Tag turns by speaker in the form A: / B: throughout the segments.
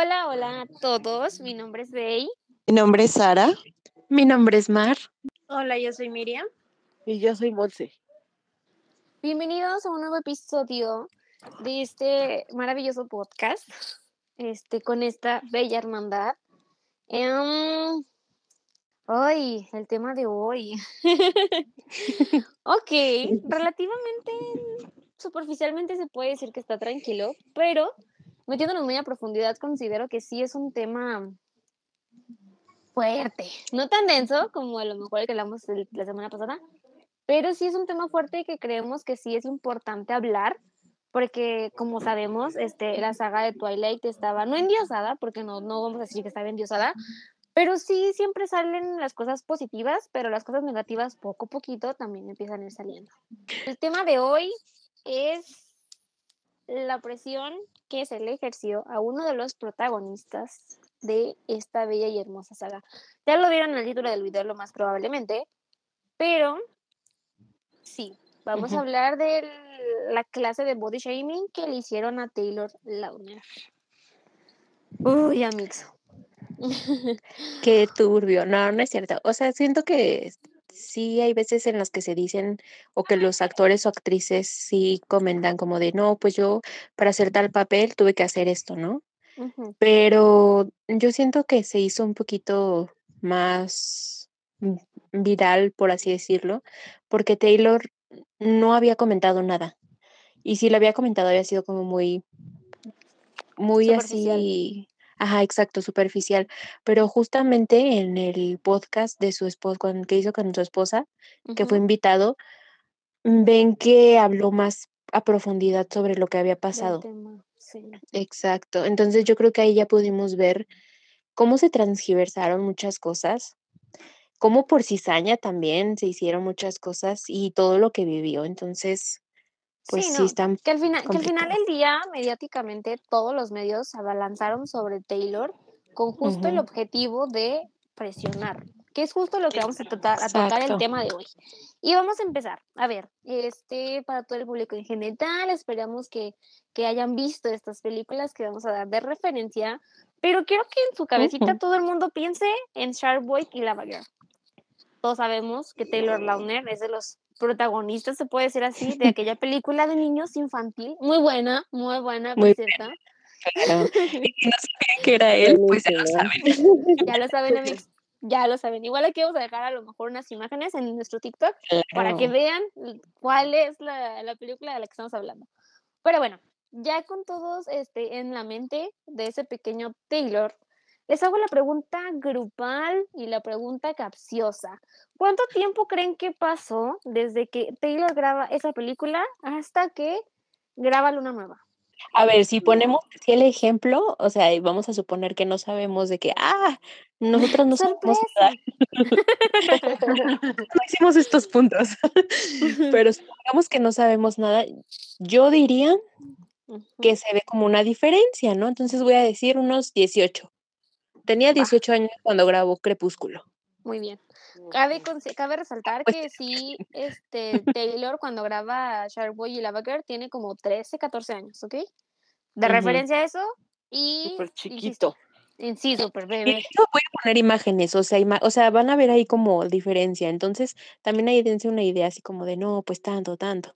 A: Hola, hola a todos. Mi nombre es Bey.
B: Mi nombre es Sara.
C: Mi nombre es Mar.
D: Hola, yo soy Miriam.
E: Y yo soy Monse.
A: Bienvenidos a un nuevo episodio de este maravilloso podcast, este, con esta bella hermandad. Em, Ay, el tema de hoy. ok, relativamente, superficialmente se puede decir que está tranquilo, pero metiéndonos muy a profundidad, considero que sí es un tema fuerte. No tan denso como a lo mejor el que hablamos la semana pasada, pero sí es un tema fuerte que creemos que sí es importante hablar, porque como sabemos, este, la saga de Twilight estaba no endiosada, porque no, no vamos a decir que estaba endiosada, pero sí, siempre salen las cosas positivas, pero las cosas negativas poco a poquito también empiezan a ir saliendo. El tema de hoy es la presión que se le ejerció a uno de los protagonistas de esta bella y hermosa saga. Ya lo vieron en el título del video, lo más probablemente, pero sí, vamos a hablar de la clase de body shaming que le hicieron a Taylor Lautner. Uy, amigos.
C: Qué turbio. No, no es cierto. O sea, siento que sí hay veces en las que se dicen o que los actores o actrices sí comentan como de, no, pues yo para hacer tal papel tuve que hacer esto, ¿no? Pero yo siento que se hizo un poquito más viral, por así decirlo, porque Taylor no había comentado nada. Y si lo había comentado había sido como muy, muy así, Ajá, exacto, superficial. Pero justamente en el podcast de su esposa, que hizo con su esposa, que fue invitado, ven que habló más a profundidad sobre lo que había pasado. Exacto. Entonces yo creo que ahí ya pudimos ver cómo se transgiversaron muchas cosas, cómo por cizaña también se hicieron muchas cosas y todo lo que vivió. Entonces, pues sí, están
A: que al final que al final del día mediáticamente todos los medios se abalanzaron sobre Taylor con justo el objetivo de presionar que es justo lo que vamos a tratar a tocar el tema de hoy. Y vamos a empezar. A ver este para todo el público en general esperamos que, que hayan visto estas películas que vamos a dar de referencia pero quiero que en su cabecita todo el mundo piense en Sharkboy y Lava Girl. Todos sabemos que Taylor Lautner es de los protagonista, se puede decir así, de aquella película de niños infantil. Muy buena, muy buena, por cierto.
C: Claro. Y no sabían que era él, pues ya lo saben.
A: Ya lo saben, amigos. Ya lo saben. Igual aquí vamos a dejar a lo mejor unas imágenes en nuestro TikTok para que vean cuál es la, la, película de la que estamos hablando. Pero bueno, ya con todos este, en la mente de ese pequeño Taylor, les hago la pregunta grupal y la pregunta capciosa. ¿Cuánto tiempo creen que pasó desde que Taylor graba esa película hasta que graba Luna Nueva?
C: A ver, si ponemos así el ejemplo, o sea, vamos a suponer que no sabemos de que, ah, nosotros no sabemos no hicimos estos puntos. Pero supongamos que no sabemos nada, yo diría que se ve como una diferencia, ¿no? Entonces voy a decir unos 18. Tenía 18 años cuando grabó Crepúsculo.
A: Muy bien. Cabe, cabe resaltar pues que sí, este, Taylor cuando graba Sharkboy y Lava Girl tiene como 13, 14 años, ¿ok? De referencia a eso y...
E: Súper chiquito.
A: sí, súper bebé.
C: Voy a poner imágenes, o sea, o sea, van a ver ahí como diferencia. Entonces, también ahí dense una idea así como de, no, pues tanto, tanto.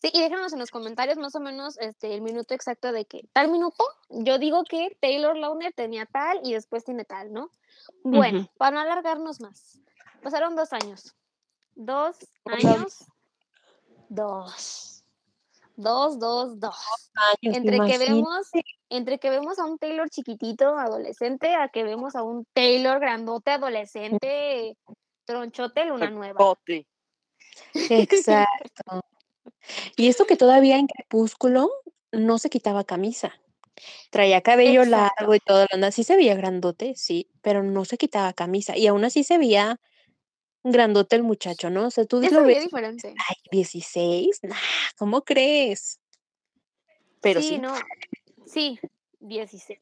A: Sí, y déjanos en los comentarios más o menos este, el minuto exacto de que tal minuto, yo digo que Taylor Lautner tenía tal y después tiene tal, ¿no? Bueno, para no alargarnos más, pasaron dos años. Dos años. Dos. Dos, dos, dos. entre que vemos, entre que vemos a un Taylor chiquitito, adolescente, a que vemos a un Taylor grandote, adolescente, tronchote, luna nueva.
C: Exacto. Y esto que todavía en Crepúsculo no se quitaba camisa. Traía cabello largo y todo, así se veía grandote, sí, pero no se quitaba camisa. Y aún así se veía grandote el muchacho, ¿no? O sea, tú
A: lo ves. diferente.
C: Ay, 16, nah, ¿cómo crees? Pero sí,
A: no. Sí, 16.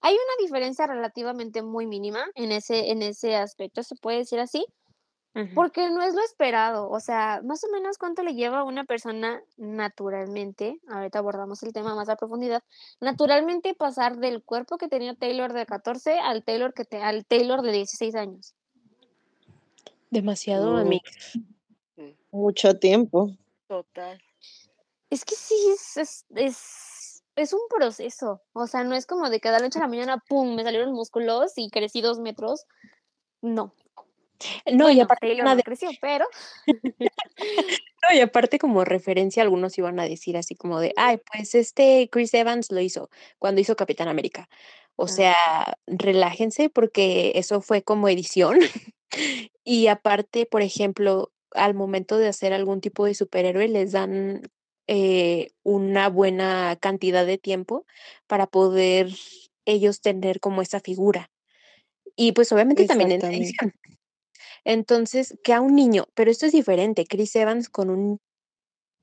A: Hay una diferencia relativamente muy mínima en ese, en ese aspecto, se puede decir así, Porque no es lo esperado, o sea, más o menos cuánto le lleva a una persona naturalmente, ahorita abordamos el tema más a profundidad, naturalmente pasar del cuerpo que tenía Taylor de 14 al Taylor que te al Taylor de 16 años.
C: Demasiado, amiga.
B: Mucho tiempo.
E: Total.
A: Es que sí, es es es es un proceso, o sea, no es como de que de la noche a la mañana, pum, me salieron músculos y crecí 2 metros. No.
C: No, y aparte de
A: creció, pero
C: no, y aparte como referencia algunos iban a decir así como de: "Ay, pues este Chris Evans lo hizo cuando hizo Capitán América". O
A: Ah.
C: sea, relájense porque eso fue como edición. Y aparte, por ejemplo, al momento de hacer algún tipo de superhéroe, les dan, eh, una buena cantidad de tiempo para poder ellos tener como esa figura. Y, pues, obviamente también en edición. Entonces, que a un niño pero esto es diferente, Chris Evans con un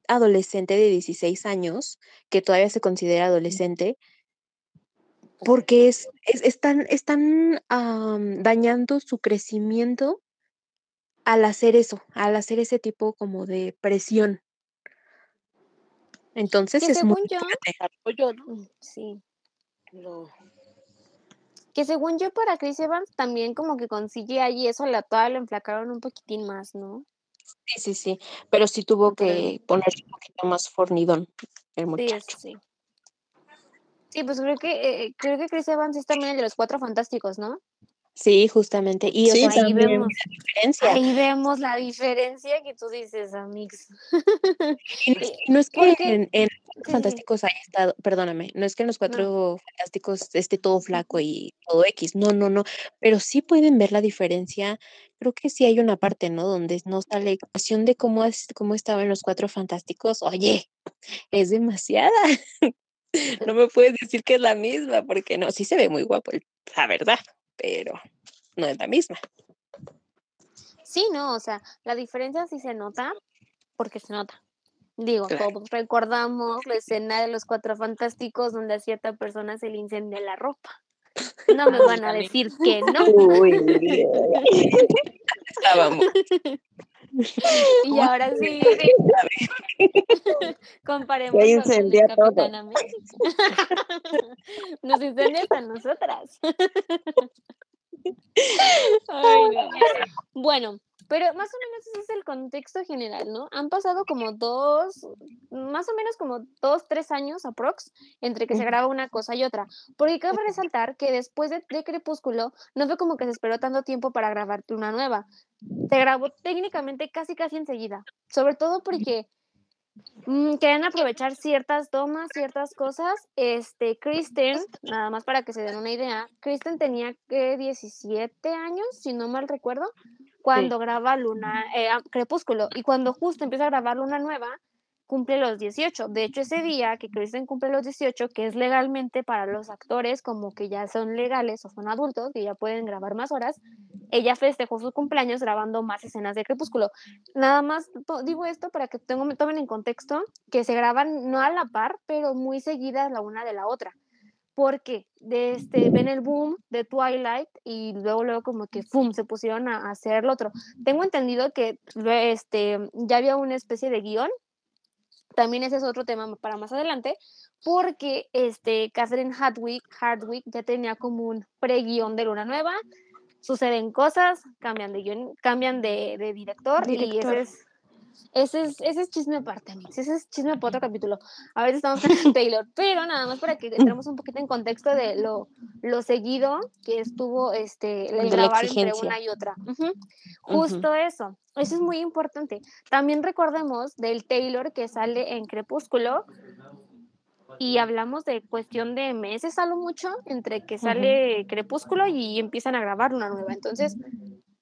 C: adolescente de 16 años, que todavía se considera adolescente porque es es están están, dañando su crecimiento al hacer eso, al hacer ese tipo como de presión. Entonces,
A: que
C: es muy
A: según yo
C: fuerte.
E: Apoyo, ¿no?
A: mm, sí.
E: No.
A: Que según yo para Chris Evans también como que con CGI y eso la todavía lo enflacaron un poquitín más, ¿no?
C: Sí, sí, sí, pero sí tuvo que ponerse un poquito más fornidón el muchacho.
A: sí. Sí, pues creo que, eh eh, creo que Chris Evans es también el de los Cuatro Fantásticos, ¿no?
C: Sí, justamente. Y, o
B: Sí,
C: sea, ahí
A: vemos
C: la diferencia.
A: ahí vemos la diferencia que tú dices, amix.
C: No es que
A: porque
C: en en. Fantásticos haya estado perdóname, no es que en Los
A: No.
C: Cuatro Fantásticos esté todo flaco y todo equis, no, no, no, pero sí pueden ver la diferencia. Creo que sí hay una parte, ¿no?, donde no sale cuestión de cómo es cómo estaba en Los Cuatro Fantásticos. Oye, es demasiada. No me puedes decir que es la misma, porque no, sí se ve muy guapo la verdad, pero no es la misma.
A: Sí, no, o sea, la diferencia sí se nota, porque se nota. Digo,
C: Claro.
A: todos recordamos la escena de Los Cuatro Fantásticos donde a cierta persona se le incendia la ropa. No me van a decir que no.
B: Uy,
C: Estábamos.
A: Y
C: ¿Cómo
A: ahora sí,
C: ve?
A: comparémoslo
B: Se
A: con el
B: incendia todo.
A: Nos incendia a nosotras. Ay, no. Bueno, pero más o menos ese es el contexto general, ¿no? Han pasado como 2, más o menos como 2, 3 años aprox, entre que se graba una cosa y otra. Porque cabe resaltar que después de de Crepúsculo, no fue como que se esperó tanto tiempo para grabar una nueva. Se grabó técnicamente casi, casi enseguida. Sobre todo porque, mm, querían aprovechar ciertas tomas, ciertas cosas. Este, Kristen, nada más para que se den una idea, Kristen tenía, ¿qué?, 17 años, si no mal recuerdo, cuando graba Luna eh, ah, Crepúsculo, y cuando justo empieza a grabar Luna Nueva, cumple los 18. De hecho, ese día que Kristen cumple los 18, que es legalmente para los actores como que ya son legales o son adultos, que ya pueden grabar más horas, ella festejó su cumpleaños grabando más escenas de Crepúsculo. Nada más digo esto para que tengo tomen en contexto que se graban no a la par, pero muy seguidas la una de la otra. Porque de este, ven el boom de Twilight y luego, luego como que fum, se pusieron a a hacer lo otro. Tengo entendido que lue este, ya había una especie de guion. También ese es otro tema para más adelante, porque, este, Catherine Hardwicke Hardwicke ya tenía como un preguión de Luna Nueva, suceden cosas, cambian de guion cambian de de director, y ese es ese es ese es chisme aparte, amigos, ese es chisme para otro capítulo. Ahorita estamos con Taylor, pero nada más para que entremos un poquito en contexto de lo lo seguido que estuvo, este, el
C: De
A: grabar entre una y otra. Ujú.
C: Ujú.
A: Justo eso, eso es muy importante. También recordemos del Taylor que sale en Crepúsculo y hablamos de cuestión de meses a lo mucho, entre que sale Crepúsculo y empiezan a grabar una nueva. Entonces,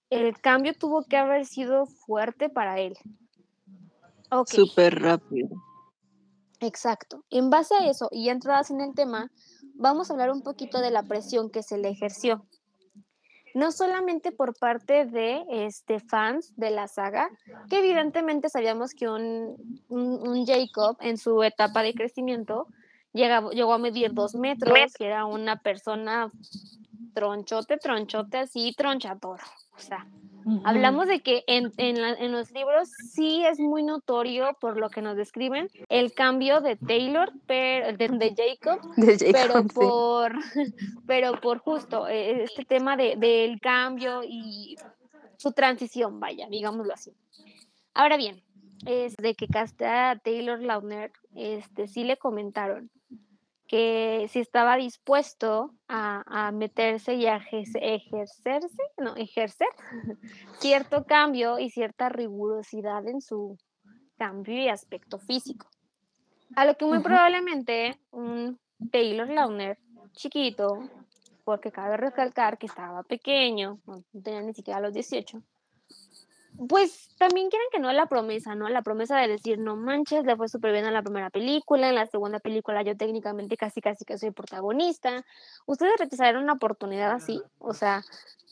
A: el cambio tuvo que haber sido fuerte para él.
B: Súper rápido.
A: Exacto. En base a eso, y ya entradas en el tema, vamos a hablar un poquito de la presión que se le ejerció. No solamente por parte de, este, fans de la saga, que evidentemente sabíamos que un un un Jacob en su etapa de crecimiento llegaba llegó a medir 2 metros, que era una persona tronchote, tronchote, así, tronchador. O sea, hablamos de que en, en, la- en los libros sí es muy notorio por lo que nos describen el cambio de Taylor, pero, de, de Jacob,
C: De
A: pero
C: sí.
A: por, pero por justo eh, este tema de, del cambio y su transición, vaya, digámoslo así. Ahora bien, es de que castea a Taylor Lautner, este, sí le comentaron que si estaba dispuesto a, a meterse y a ejerce- ejercerse, no, ejercer cierto cambio y cierta rigurosidad en su cambio y aspecto físico. A lo que muy probablemente un Taylor Lautner chiquito, porque cabe recalcar que estaba pequeño, no tenía ni siquiera los 18, pues también quieren que no la promesa, ¿no? La promesa de decir, no manches, le fue súper bien en la primera película, en la segunda película yo técnicamente casi casi que soy protagonista. ¿Ustedes rechazarían una oportunidad así? O sea,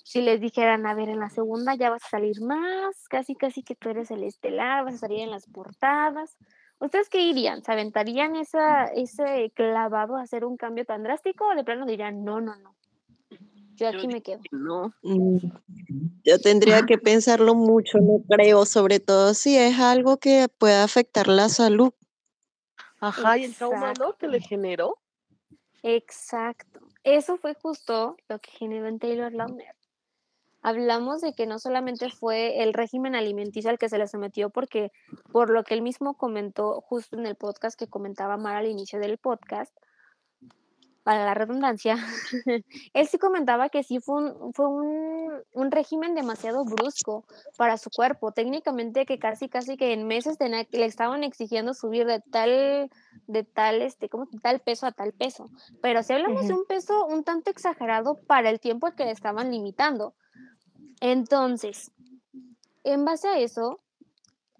A: si les dijeran, a ver, en la segunda ya vas a salir más, casi casi que tú eres el estelar, vas a salir en las portadas. ¿Ustedes qué dirían? ¿Se aventarían esa, ese clavado a hacer un cambio tan drástico o de plano dirían, no, no, no? Yo aquí me quedo.
E: No.
B: Mm, Yo tendría que pensarlo mucho, no creo, sobre todo si es algo que pueda afectar la salud.
E: Ajá, y el trauma, ¿no? Que le generó.
A: Exacto. Eso fue justo lo que generó en Taylor Lautner. Hablamos de que no solamente fue el régimen alimenticio al que se le sometió, porque por lo que él mismo comentó justo en el podcast que comentaba Mar al inicio del podcast, para la redundancia, él sí comentaba que sí fue un, fue un, un régimen demasiado brusco para su cuerpo. Técnicamente que casi, casi que en meses tenía- le estaban exigiendo subir de tal, de tal, este, ¿cómo? tal peso a tal peso. Pero si hablamos de un peso un tanto exagerado para el tiempo que le estaban limitando. Entonces, en base a eso,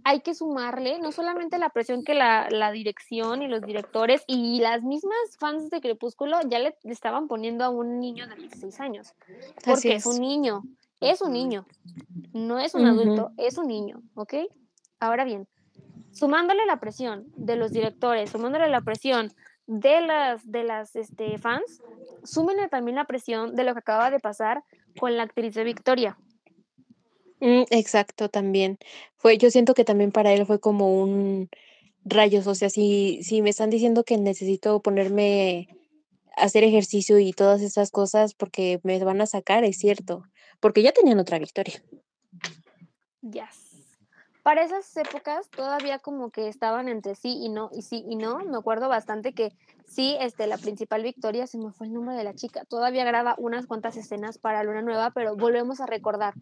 A: hay que sumarle no solamente la presión que la, la dirección y los directores y las mismas fans de Crepúsculo ya le, le estaban poniendo a un niño de 16 años. Porque
C: Así
A: es. un niño, es un niño, no es un adulto, es un niño, ¿ok? Ahora bien, sumándole la presión de los directores, sumándole la presión de las, de las este, fans, súmenle también la presión de lo que acaba de pasar con la actriz de Victoria.
C: Mm, exacto, también. Fue, yo siento que también para él fue como un rayos, o sea, si, si me están diciendo que necesito ponerme a hacer ejercicio y todas esas cosas porque me van a sacar, es cierto, porque ya tenían otra victoria.
A: Yes. Para esas épocas todavía como que estaban entre sí y no, y sí y no. Me acuerdo bastante que sí, este, la principal Victoria, se me fue el nombre de la chica, todavía graba unas cuantas escenas para Luna Nueva, pero volvemos a recordar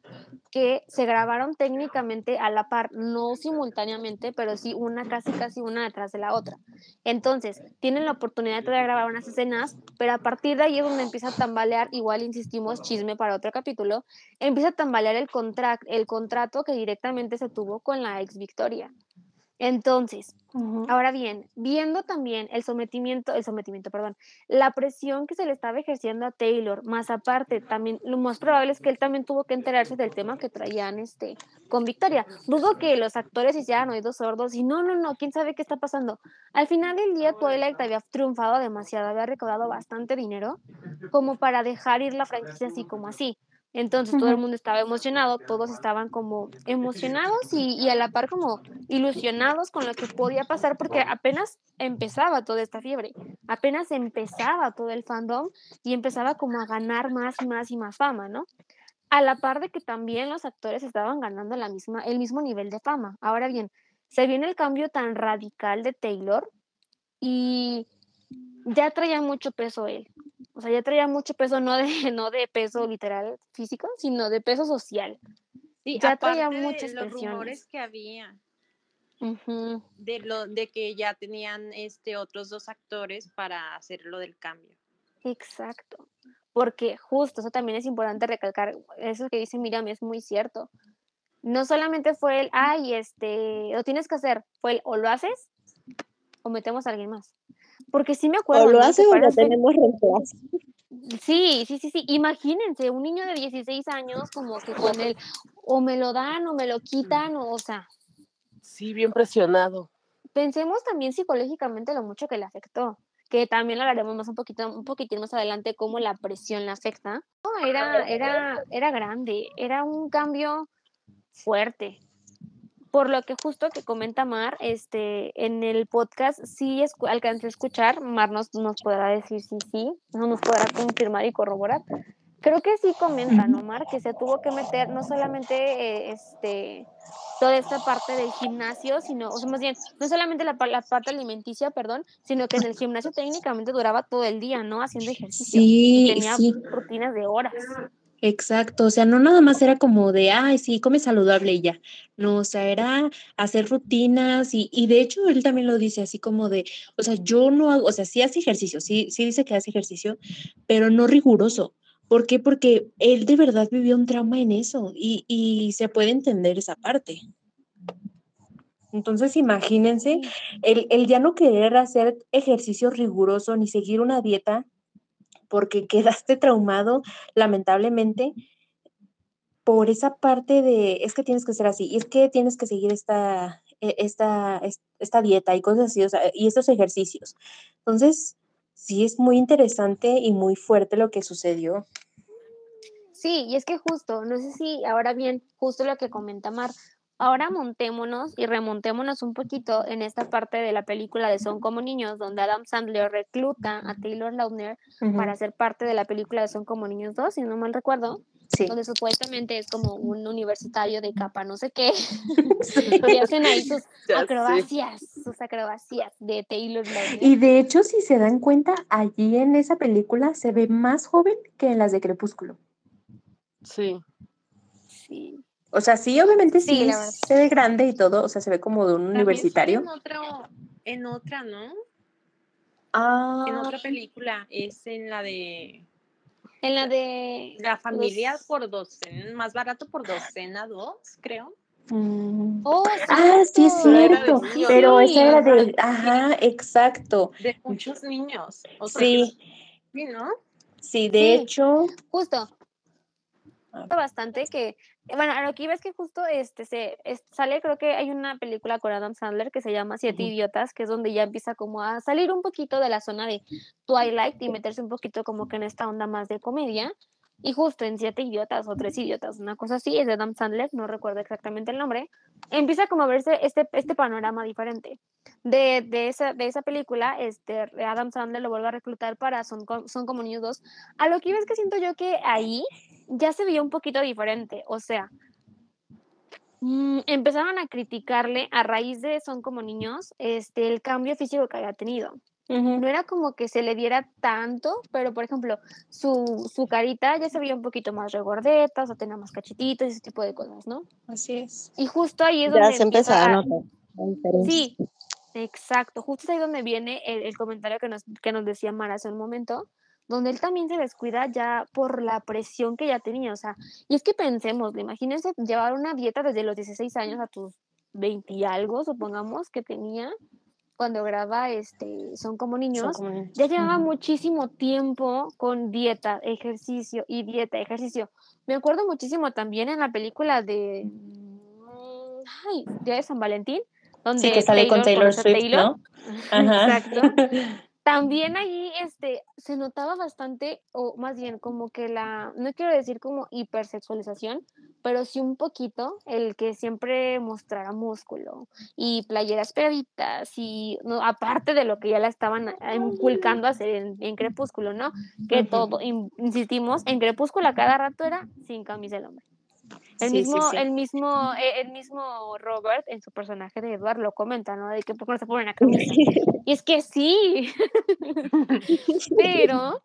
A: que se grabaron técnicamente a la par, no simultáneamente, pero sí una casi casi una detrás de la otra. Entonces, tienen la oportunidad de grabar unas escenas, pero a partir de ahí es donde empieza a tambalear, igual insistimos, chisme para otro capítulo, empieza a tambalear el, contra el contrato que directamente se tuvo con la ex Victoria. Entonces, ahora bien, viendo también el sometimiento, el sometimiento, perdón, la presión que se le estaba ejerciendo a Taylor, más aparte, también lo más probable es que él también tuvo que enterarse del tema que traían este con Victoria. Dudo que los actores hicieran oídos sordos y no, no, no, quién sabe qué está pasando. Al final del día, Twilight había triunfado demasiado, había recaudado bastante dinero como para dejar ir la franquicia así como así. Entonces todo el mundo estaba emocionado, todos estaban como emocionados y, y a la par como ilusionados con lo que podía pasar porque apenas empezaba toda esta fiebre, apenas empezaba todo el fandom y empezaba como a ganar más y más y más fama, ¿no? A la par de que también los actores estaban ganando la misma, el mismo nivel de fama. Ahora bien, se viene el cambio tan radical de Taylor y ya traía mucho peso él. O sea, ya traía mucho peso, no de, no de peso literal físico, sino de peso social.
D: Sí,
A: Ya traía
D: aparte de
A: muchas
D: los
A: presiones.
D: rumores que había de lo de que ya tenían este otros dos actores para hacer lo del cambio.
A: Exacto. Porque justo, eso también es importante recalcar, eso que dice Miriam es muy cierto. No solamente fue el, ay, este, lo tienes que hacer, fue el, o lo haces o metemos a alguien más. Porque sí me acuerdo.
B: O lo
A: ¿no?
B: hace
A: Que
B: o
A: ese-
B: tenemos reemplazo.
A: Sí, sí, sí, sí. Imagínense, un niño de 16 años como que con él, o me lo dan o me lo quitan, o, o sea,
E: Sí, bien presionado.
A: pensemos también psicológicamente lo mucho que le afectó. que también lo hablaremos más un poquito, un poquitín más adelante, cómo la presión le afecta. No, era, era, era grande, era un cambio fuerte. Por lo que justo que comenta Mar, este, en el podcast sí alcancé a escuchar, Mar nos, nos podrá decir si sí, no nos podrá confirmar y corroborar. Creo que sí comenta, ¿no, Mar? Que se tuvo que meter no solamente eh, este, toda esta parte del gimnasio, sino, o sea, más bien, no solamente la, la, parte alimenticia, perdón, sino que en el gimnasio técnicamente duraba todo el día, ¿no? Haciendo ejercicio.
C: Sí,
A: tenía
C: sí.
A: rutinas de horas.
C: Exacto, o sea, no nada más era como de, ay, sí, come saludable y ya. No, o sea, era hacer rutinas y, y de hecho él también lo dice así como de, o sea, yo no hago, o sea, sí hace ejercicio, sí, sí dice que hace ejercicio, pero no riguroso. ¿Por qué? Porque él de verdad vivió un trauma en eso y, y se puede entender esa parte. Entonces, imagínense, el, el ya no querer hacer ejercicio riguroso ni seguir una dieta porque quedaste traumado, lamentablemente, por esa parte de, es que tienes que ser así, y es que tienes que seguir esta, e, esta, esta dieta y cosas así, y estos ejercicios. Entonces, sí es muy interesante y muy fuerte lo que sucedió.
A: Sí, y es que justo, no sé si ahora bien, justo lo que comenta Mar, ahora montémonos y remontémonos un poquito en esta parte de la película de Son como niños, donde Adam Sandler recluta a Taylor Lautner para ser parte de la película de Son como niños 2, si no mal recuerdo.
C: Sí.
A: Donde supuestamente es como un universitario de capa, no sé qué, y hacen ahí sus
E: Ya
A: acrobacias, sus acrobacias de Taylor Lautner.
C: Y de hecho, si se dan cuenta, allí en esa película se ve más joven que en las de Crepúsculo.
E: Sí.
A: Sí.
C: O sea, sí, obviamente sí,
A: Sí,
C: se ve grande y todo, o sea, se ve como de un
D: También
C: universitario.
D: En, otro, en otra, ¿no?
C: Ah,
D: En otra película. Es en la de
A: En la de
D: La familia
A: Los-
D: por docena, más barato por docena, dos, creo.
C: mm.
A: Oh,
C: Ah, sí es cierto, pero
A: ¿no?
C: esa era de,
D: Ajá.
C: exacto.
D: De muchos niños. O sea,
C: Sí,
D: sí, ¿no?
C: sí, de
A: Sí.
C: hecho,
A: Justo.
C: Ah.
A: Bastante que, bueno, a lo que iba es que justo este se sale, creo que hay una película con Adam Sandler que se llama Siete. Idiotas, que es donde ya empieza como a salir un poquito de la zona de Twilight y meterse un poquito como que en esta onda más de comedia. Y justo en Siete Idiotas o Tres Idiotas, una cosa así, es de Adam Sandler, no recuerdo exactamente el nombre, empieza como a verse este, este panorama diferente. De, de, esa, de esa película, este, Adam Sandler lo vuelve a reclutar para Son, Son como niños dos. A lo que iba es que siento yo que ahí ya se veía un poquito diferente, o sea, mm, empezaron a criticarle a raíz de Son como niños, este, el cambio físico que había tenido. No era como que se le diera tanto, pero por ejemplo, su, su carita ya se veía un poquito más regordeta, o sea, tenía más cachetitos, ese tipo de cosas, ¿no?
C: así es.
A: Y justo ahí es
B: Ya
A: donde
B: se
A: empieza
B: empezaba a notar.
A: Sí, exacto. Justo es ahí donde viene el, el comentario que nos, que nos decía Mara hace un momento, donde él también se descuida ya por la presión que ya tenía. O sea, y es que pensemos, imagínense llevar una dieta desde los 16 años a tus 20 y algo, supongamos que tenía cuando graba este Son como
C: Son
A: niños.
C: como niños.
A: Ya llevaba muchísimo tiempo con dieta, ejercicio y dieta, ejercicio. Me acuerdo muchísimo también en la película de ay, Día de San Valentín, donde
C: Sí, que sale con Taylor Swift,
A: Taylor.
C: ¿no? Ajá.
A: Exacto. También ahí este, se notaba bastante, o más bien como que la, no quiero decir como hipersexualización, pero sí un poquito el que siempre mostrara músculo y playeras pegaditas y no, aparte de lo que ya la estaban inculcando a hacer en, en Crepúsculo, ¿no? Que todo, in- insistimos, en Crepúsculo a cada rato era sin camisa el hombre. El
C: Sí,
A: mismo,
C: sí.
A: el mismo, eh, el mismo Robert en su personaje de Edward lo comenta, ¿no? De que por qué no se ponen la camisa. Y es que sí, pero,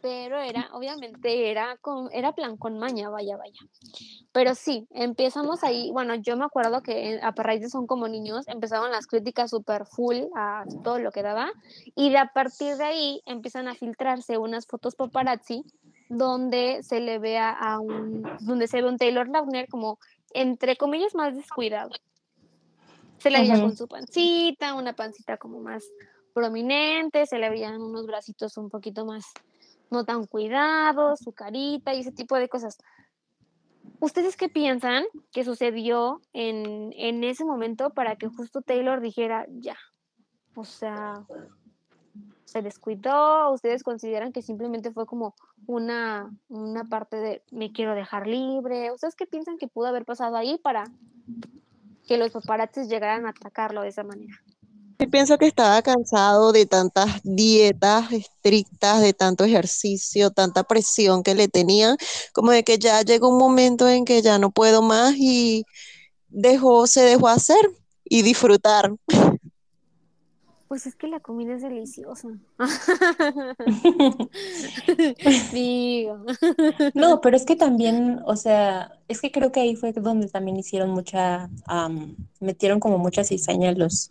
A: pero era, obviamente era con, era plan con maña, vaya, vaya. Pero sí, empezamos ahí, bueno, yo me acuerdo que a raíz de Son como niños empezaron las críticas super full a todo lo que daba y de a partir de ahí empiezan a filtrarse unas fotos paparazzi donde se le vea a un, donde se ve un Taylor Lautner como entre comillas más descuidado. Se le veía con su pancita, una pancita como más prominente, se le veían unos bracitos un poquito más no tan cuidados, su carita y ese tipo de cosas. ¿Ustedes qué piensan que sucedió en, en ese momento para que justo Taylor dijera ya? O sea, se descuidó? ¿Ustedes consideran que simplemente fue como una, una parte de me quiero dejar libre? ¿Ustedes qué piensan que pudo haber pasado ahí para que los paparazzis llegaran a atacarlo de esa manera?
B: Yo pienso que estaba cansado de tantas dietas estrictas, de tanto ejercicio, tanta presión que le tenían, como de que ya llegó un momento en que ya no puedo más y dejó, se dejó hacer y disfrutar.
A: Pues es que la comida es deliciosa. Digo.
C: No, pero es que también, o sea, es que creo que ahí fue donde también hicieron mucha, metieron como mucha cizaña los,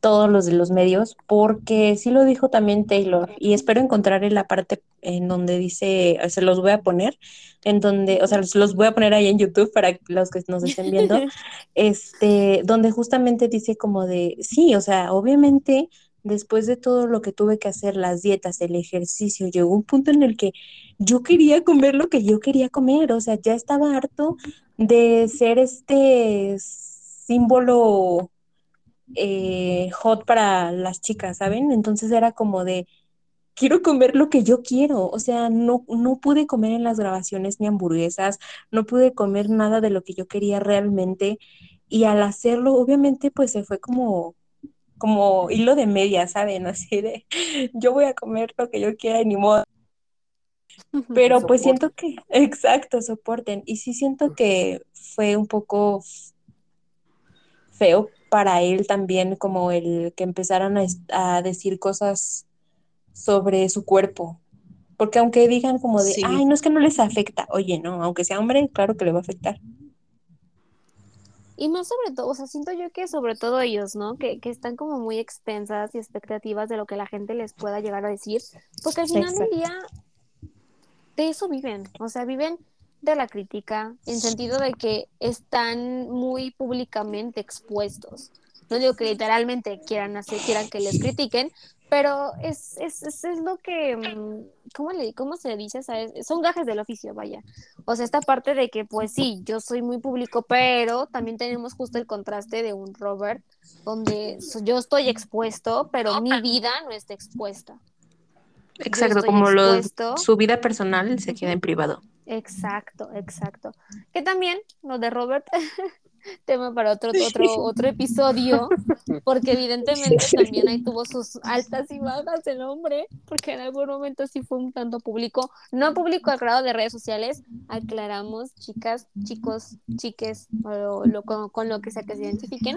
C: todos los de los medios, porque sí lo dijo también Taylor, y espero encontrar en la parte en donde dice, se los voy a poner, en donde, o sea, los, los voy a poner ahí en YouTube para los que nos estén viendo, este, donde justamente dice como de, sí, o sea, obviamente después de todo lo que tuve que hacer, las dietas, el ejercicio, llegó un punto en el que yo quería comer lo que yo quería comer, o sea, ya estaba harto de ser este símbolo eh, hot para las chicas, ¿saben? Entonces era como de, quiero comer lo que yo quiero, o sea, no, no pude comer en las grabaciones ni hamburguesas, no pude comer nada de lo que yo quería realmente y al hacerlo, obviamente, pues se fue como como hilo de media, ¿saben? Así de, yo voy a comer lo que yo quiera y ni modo. Pero pues siento que, exacto, soporten. Y sí siento que fue un poco feo para él también, como el que empezaran a, a decir cosas sobre su cuerpo. Porque aunque digan como de,
B: Sí.
C: ay, no es que no les afecta, oye, no, aunque sea hombre, claro que le va a afectar.
A: Y más sobre todo, o sea, siento yo que sobre todo ellos, ¿no? Que, que están como muy expensas y expectativas de lo que la gente les pueda llegar a decir, porque al final del día de eso viven, o sea, viven de la crítica, en sentido de que están muy públicamente expuestos. No digo que literalmente quieran hacer, quieran que les critiquen, pero es, es, es, es lo que, mm, ¿cómo, le, ¿cómo se dice? Son gajes del oficio, vaya. O sea, esta parte de que, pues sí, yo soy muy público, pero también tenemos justo el contraste de un Robert, donde yo estoy expuesto, pero mi vida no está expuesta.
C: Exacto, como lo, su vida personal se queda en privado.
A: Exacto, exacto. Que también lo de Robert, tema para otro, otro, otro episodio, porque evidentemente también ahí tuvo sus altas y bajas el hombre, porque en algún momento sí fue un tanto público, no público al grado de redes sociales, aclaramos, chicas, chicos, chiques, o lo, con, con lo que sea que se identifiquen.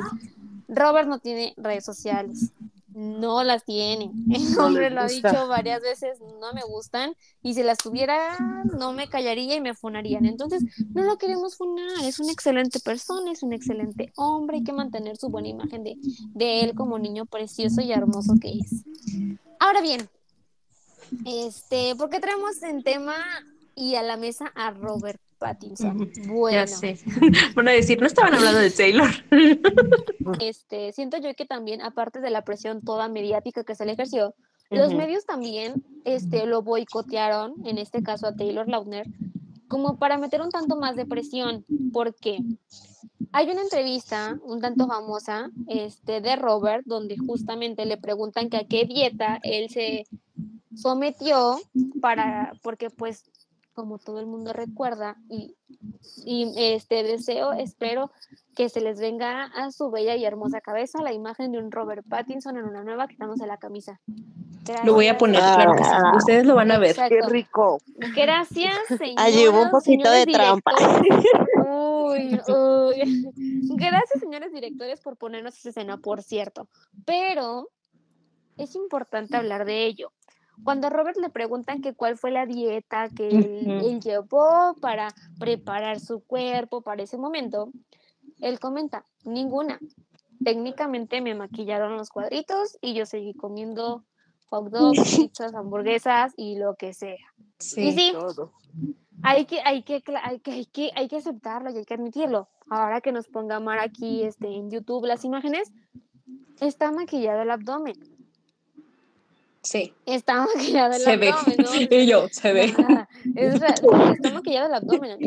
A: Robert no tiene redes sociales, no las tiene. El
E: No
A: hombre
E: le
A: lo ha dicho varias veces, no me gustan, y si las tuviera, no me callaría y me funarían. Entonces, no lo queremos funar, es una excelente persona, es un excelente hombre, hay que mantener su buena imagen de, de él como niño precioso y hermoso que es. Ahora bien, este, ¿por qué traemos en tema y a la mesa a Robert Pattinson? Bueno,
C: Ya sé. Van a decir, no estaban hablando de Taylor.
A: este, siento yo que también, aparte de la presión toda mediática que se le ejerció, los medios también este, lo boicotearon, en este caso a Taylor Lautner, como para meter un tanto más de presión. ¿Por qué? Hay una entrevista un tanto famosa este, de Robert, donde justamente le preguntan que a qué dieta él se sometió para, porque pues, como todo el mundo recuerda, y, y este deseo, espero que se les venga a su bella y hermosa cabeza la imagen de un Robert Pattinson en una nueva quitándose la camisa.
C: Lo voy a poner, claro que sí.
B: Ah.
C: Ustedes lo van a ver.
A: Exacto.
E: Qué rico.
A: Gracias, señoras,
B: Allí hubo un poquito de trampa.
A: Uy, uy. Gracias, señores directores, por ponernos esa escena, por cierto. Pero es importante hablar de ello. Cuando a Robert le preguntan que cuál fue la dieta que él, llevó para preparar su cuerpo para ese momento, él comenta, ninguna. Técnicamente me maquillaron los cuadritos y yo seguí comiendo hot dogs, pizzas, hamburguesas y lo que sea. Y sí,
E: Todo.
A: hay que, hay que, hay que, hay que, hay que aceptarlo y hay que admitirlo. Ahora que nos ponga Mar aquí este, en YouTube las imágenes, está maquillado el abdomen.
C: Sí,
A: Está maquillado el
C: se ve.
A: abdomen, ¿no?
C: Y yo, se ve.
A: Es está maquillado el abdomen.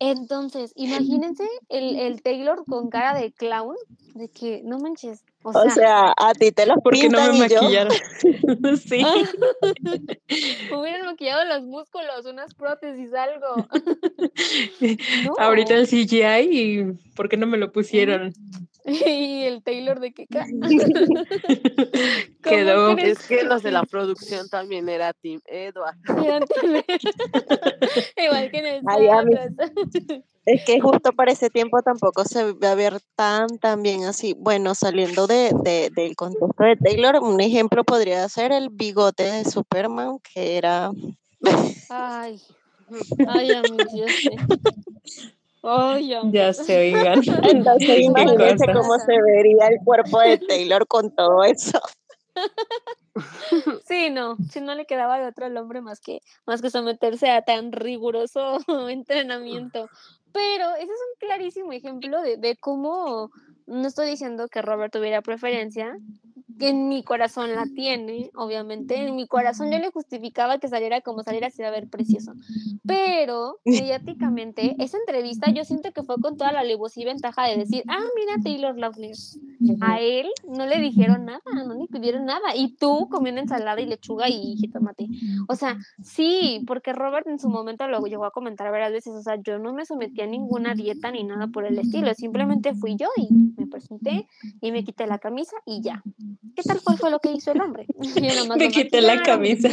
A: Entonces, imagínense el, el Taylor con cara de clown, de que no manches. O
B: O
A: sea,
B: a ti te los
C: Porque no me maquillaron. sí.
A: hubieran maquillado los músculos, unas prótesis, algo. No.
C: Ahorita el CGI y ¿por qué no me lo pusieron?
A: Y el Taylor de que ca-
C: Quedó.
A: ¿Cómo crees
E: Es que los de la producción también era Team Edward.
A: Igual que en el
B: Ay. Es que justo para ese tiempo tampoco se va a ver tan, tan bien así. Bueno, saliendo de, de- del contexto de Taylor, un ejemplo podría ser el bigote de Superman, que era...
A: Ay, ay, amigos, sé. Amigos.
C: Ya se oigan.
B: Entonces imagínense cómo se vería el cuerpo de Taylor con todo eso.
A: Sí, no, si no le quedaba de otro al hombre más que, más que someterse a tan riguroso entrenamiento. Pero ese es un clarísimo ejemplo de, de cómo, no estoy diciendo que Robert tuviera preferencia, que en mi corazón la tiene, obviamente, en mi corazón yo le justificaba que saliera como saliera, se iba a ver precioso. Pero mediáticamente, esa entrevista yo siento que fue con toda la alevosía y ventaja de decir, ah, mira Taylor Lautner, a él no le dijeron nada, no le pidieron nada. Y tú comiendo ensalada y lechuga y jitomate. O sea, sí, porque Robert en su momento lo llegó a comentar varias veces. O sea, yo no me sometí a ninguna dieta ni nada por el estilo. Simplemente fui yo y me presenté y me quité la camisa y ya. ¿Qué tal cuál fue lo que hizo el hombre?
C: Me quité la camisa.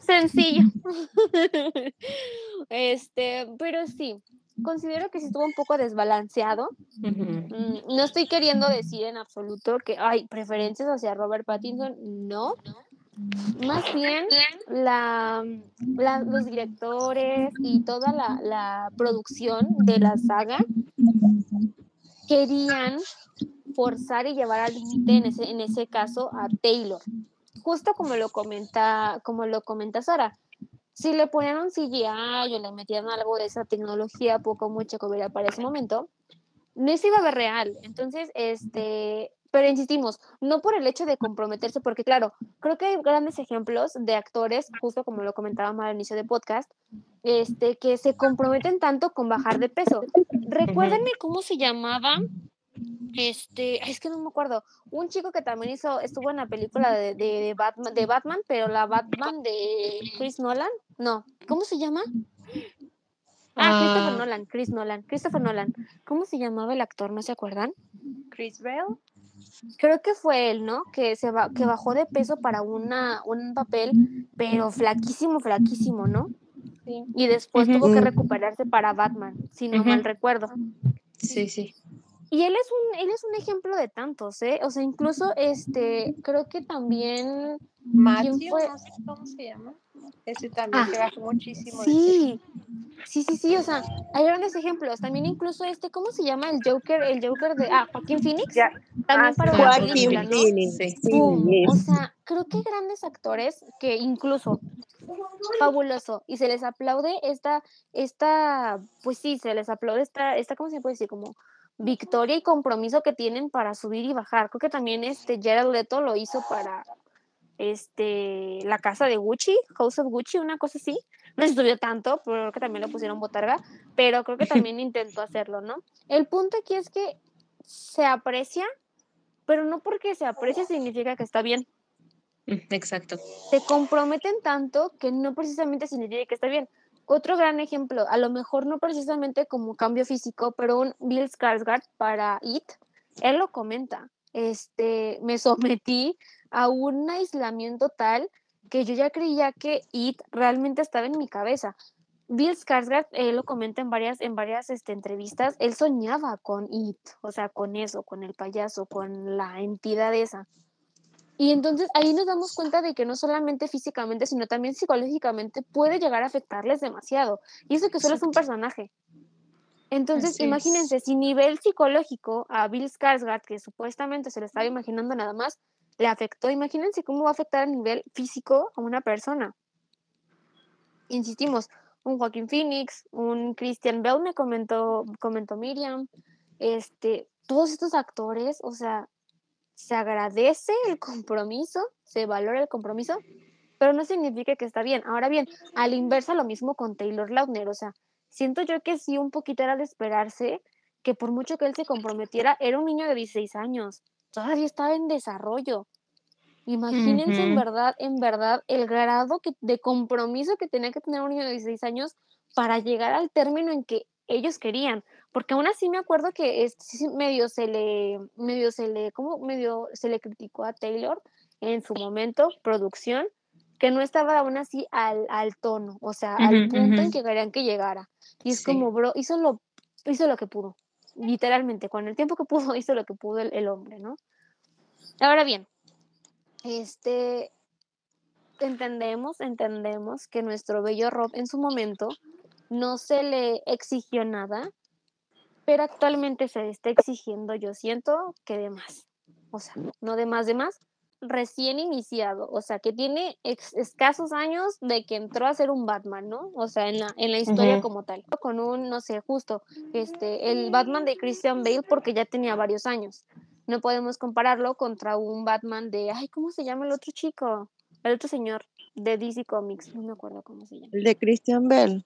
A: Sencillo. Este, pero sí, considero que sí estuvo un poco desbalanceado. Mm, No estoy queriendo decir en absoluto que hay preferencias hacia Robert Pattinson, no. Más bien la, la- los directores y toda la, la producción de la saga querían forzar y llevar al límite en ese, en ese caso a Taylor. Justo como lo comenta, como lo comenta Sara. Si le ponían un CGI o le metían algo de esa tecnología, poco mucho que hubiera para ese momento, no se iba a ver real. Entonces, este, pero insistimos, no por el hecho de comprometerse, porque claro, creo que hay grandes ejemplos de actores, justo como lo comentábamos al inicio del podcast, este, que se comprometen tanto con bajar de peso. Recuérdenme cómo se llamaba, este, ay, es que no me acuerdo, un chico que también hizo, estuvo en la película de, de, de Batman, de Batman, pero la Batman de Chris Nolan, no, ¿cómo se llama? Ah, Christopher
C: Ah.
A: Nolan, Chris Nolan, Christopher Nolan. ¿Cómo se llamaba el actor? ¿No se acuerdan?
D: Chris Bell.
A: Creo que fue él, ¿no? Que se va, que bajó de peso para una, un papel, pero flaquísimo, flaquísimo, ¿no?
D: Sí.
A: Y después tuvo que
B: Mm.
A: recuperarse para Batman, si no mal recuerdo.
C: Sí, sí.
A: Y él es un, él es un ejemplo de tantos, ¿eh? O sea, incluso este, creo que también
D: Matthew,
A: fue?
D: no sé cómo se llama. Ese también
A: Ah,
D: que bajó muchísimo.
A: Sí, sí, sí, sí, o sea, hay grandes ejemplos. También incluso este, ¿cómo se llama el Joker? El Joker de, ah, Joaquín Phoenix.
D: Ya.
A: También
D: Ah,
A: para
B: Joaquín
A: ¿no?
B: Phoenix,
C: Sí.
B: sí,
A: ¡Pum! O sea, creo que grandes actores que incluso fabuloso y se les aplaude esta, esta, pues sí, se les aplaude esta, esta, ¿cómo se puede decir? Como victoria y compromiso que tienen para subir y bajar. Creo que también este Jared Leto lo hizo para este la casa de Gucci, House of Gucci, una cosa así. No se subió tanto, pero creo que también lo pusieron botarga, pero creo que también intentó hacerlo, ¿no? El punto aquí es que se aprecia, pero no porque se aprecia significa que está bien
C: Mm, Exacto.
A: se comprometen tanto que no precisamente significa que está bien. Otro gran ejemplo, a lo mejor no precisamente como cambio físico, pero un Bill Skarsgård para It, él lo comenta, este, me sometí a un aislamiento tal que yo ya creía que It realmente estaba en mi cabeza. Bill Skarsgård, él lo comenta en varias, en varias este, entrevistas, él soñaba con It, o sea, con eso, con el payaso, con la entidad esa. Y entonces ahí nos damos cuenta de que no solamente físicamente, sino también psicológicamente puede llegar a afectarles demasiado. Y eso que solo es un personaje. Entonces,
C: Así es.
A: imagínense, si nivel psicológico a Bill Skarsgård, que supuestamente se le estaba imaginando nada más, le afectó, imagínense cómo va a afectar a nivel físico a una persona. Insistimos, un Joaquín Phoenix, un Christian Bell, me comentó, comentó Miriam, este, todos estos actores, o sea, se agradece el compromiso, se valora el compromiso, pero no significa que está bien. Ahora bien, al inversa lo mismo con Taylor Lautner, o sea, siento yo que sí un poquito era de esperarse que por mucho que él se comprometiera, era un niño de 16 años, todavía estaba en desarrollo. Imagínense en verdad, en verdad, el grado que, de compromiso que tenía que tener un niño de 16 años para llegar al término en que ellos querían. Porque aún así me acuerdo que es, medio se le, medio se le, ¿cómo? Medio se le criticó a Taylor en su momento, producción, que no estaba aún así al, al tono, o sea, al punto en que querían que llegara. Y es
C: Sí.
A: como, bro, hizo lo, hizo lo que pudo, literalmente, con el tiempo que pudo, hizo lo que pudo el, el hombre, ¿no? Ahora bien, este, entendemos, entendemos que nuestro bello Rob en su momento no se le exigió nada, pero actualmente se le está exigiendo, yo siento que de más. O sea, no de más, de más, recién iniciado, o sea, que tiene escasos años de que entró a ser un Batman, ¿no? O sea, en la, en la historia como tal, con un, no sé, justo, este, el Batman de Christian Bale porque ya tenía varios años. No podemos compararlo contra un Batman de, ay, ¿cómo se llama el otro chico? El otro señor de DC Comics, no me acuerdo cómo se llama.
B: El de Christian Bell.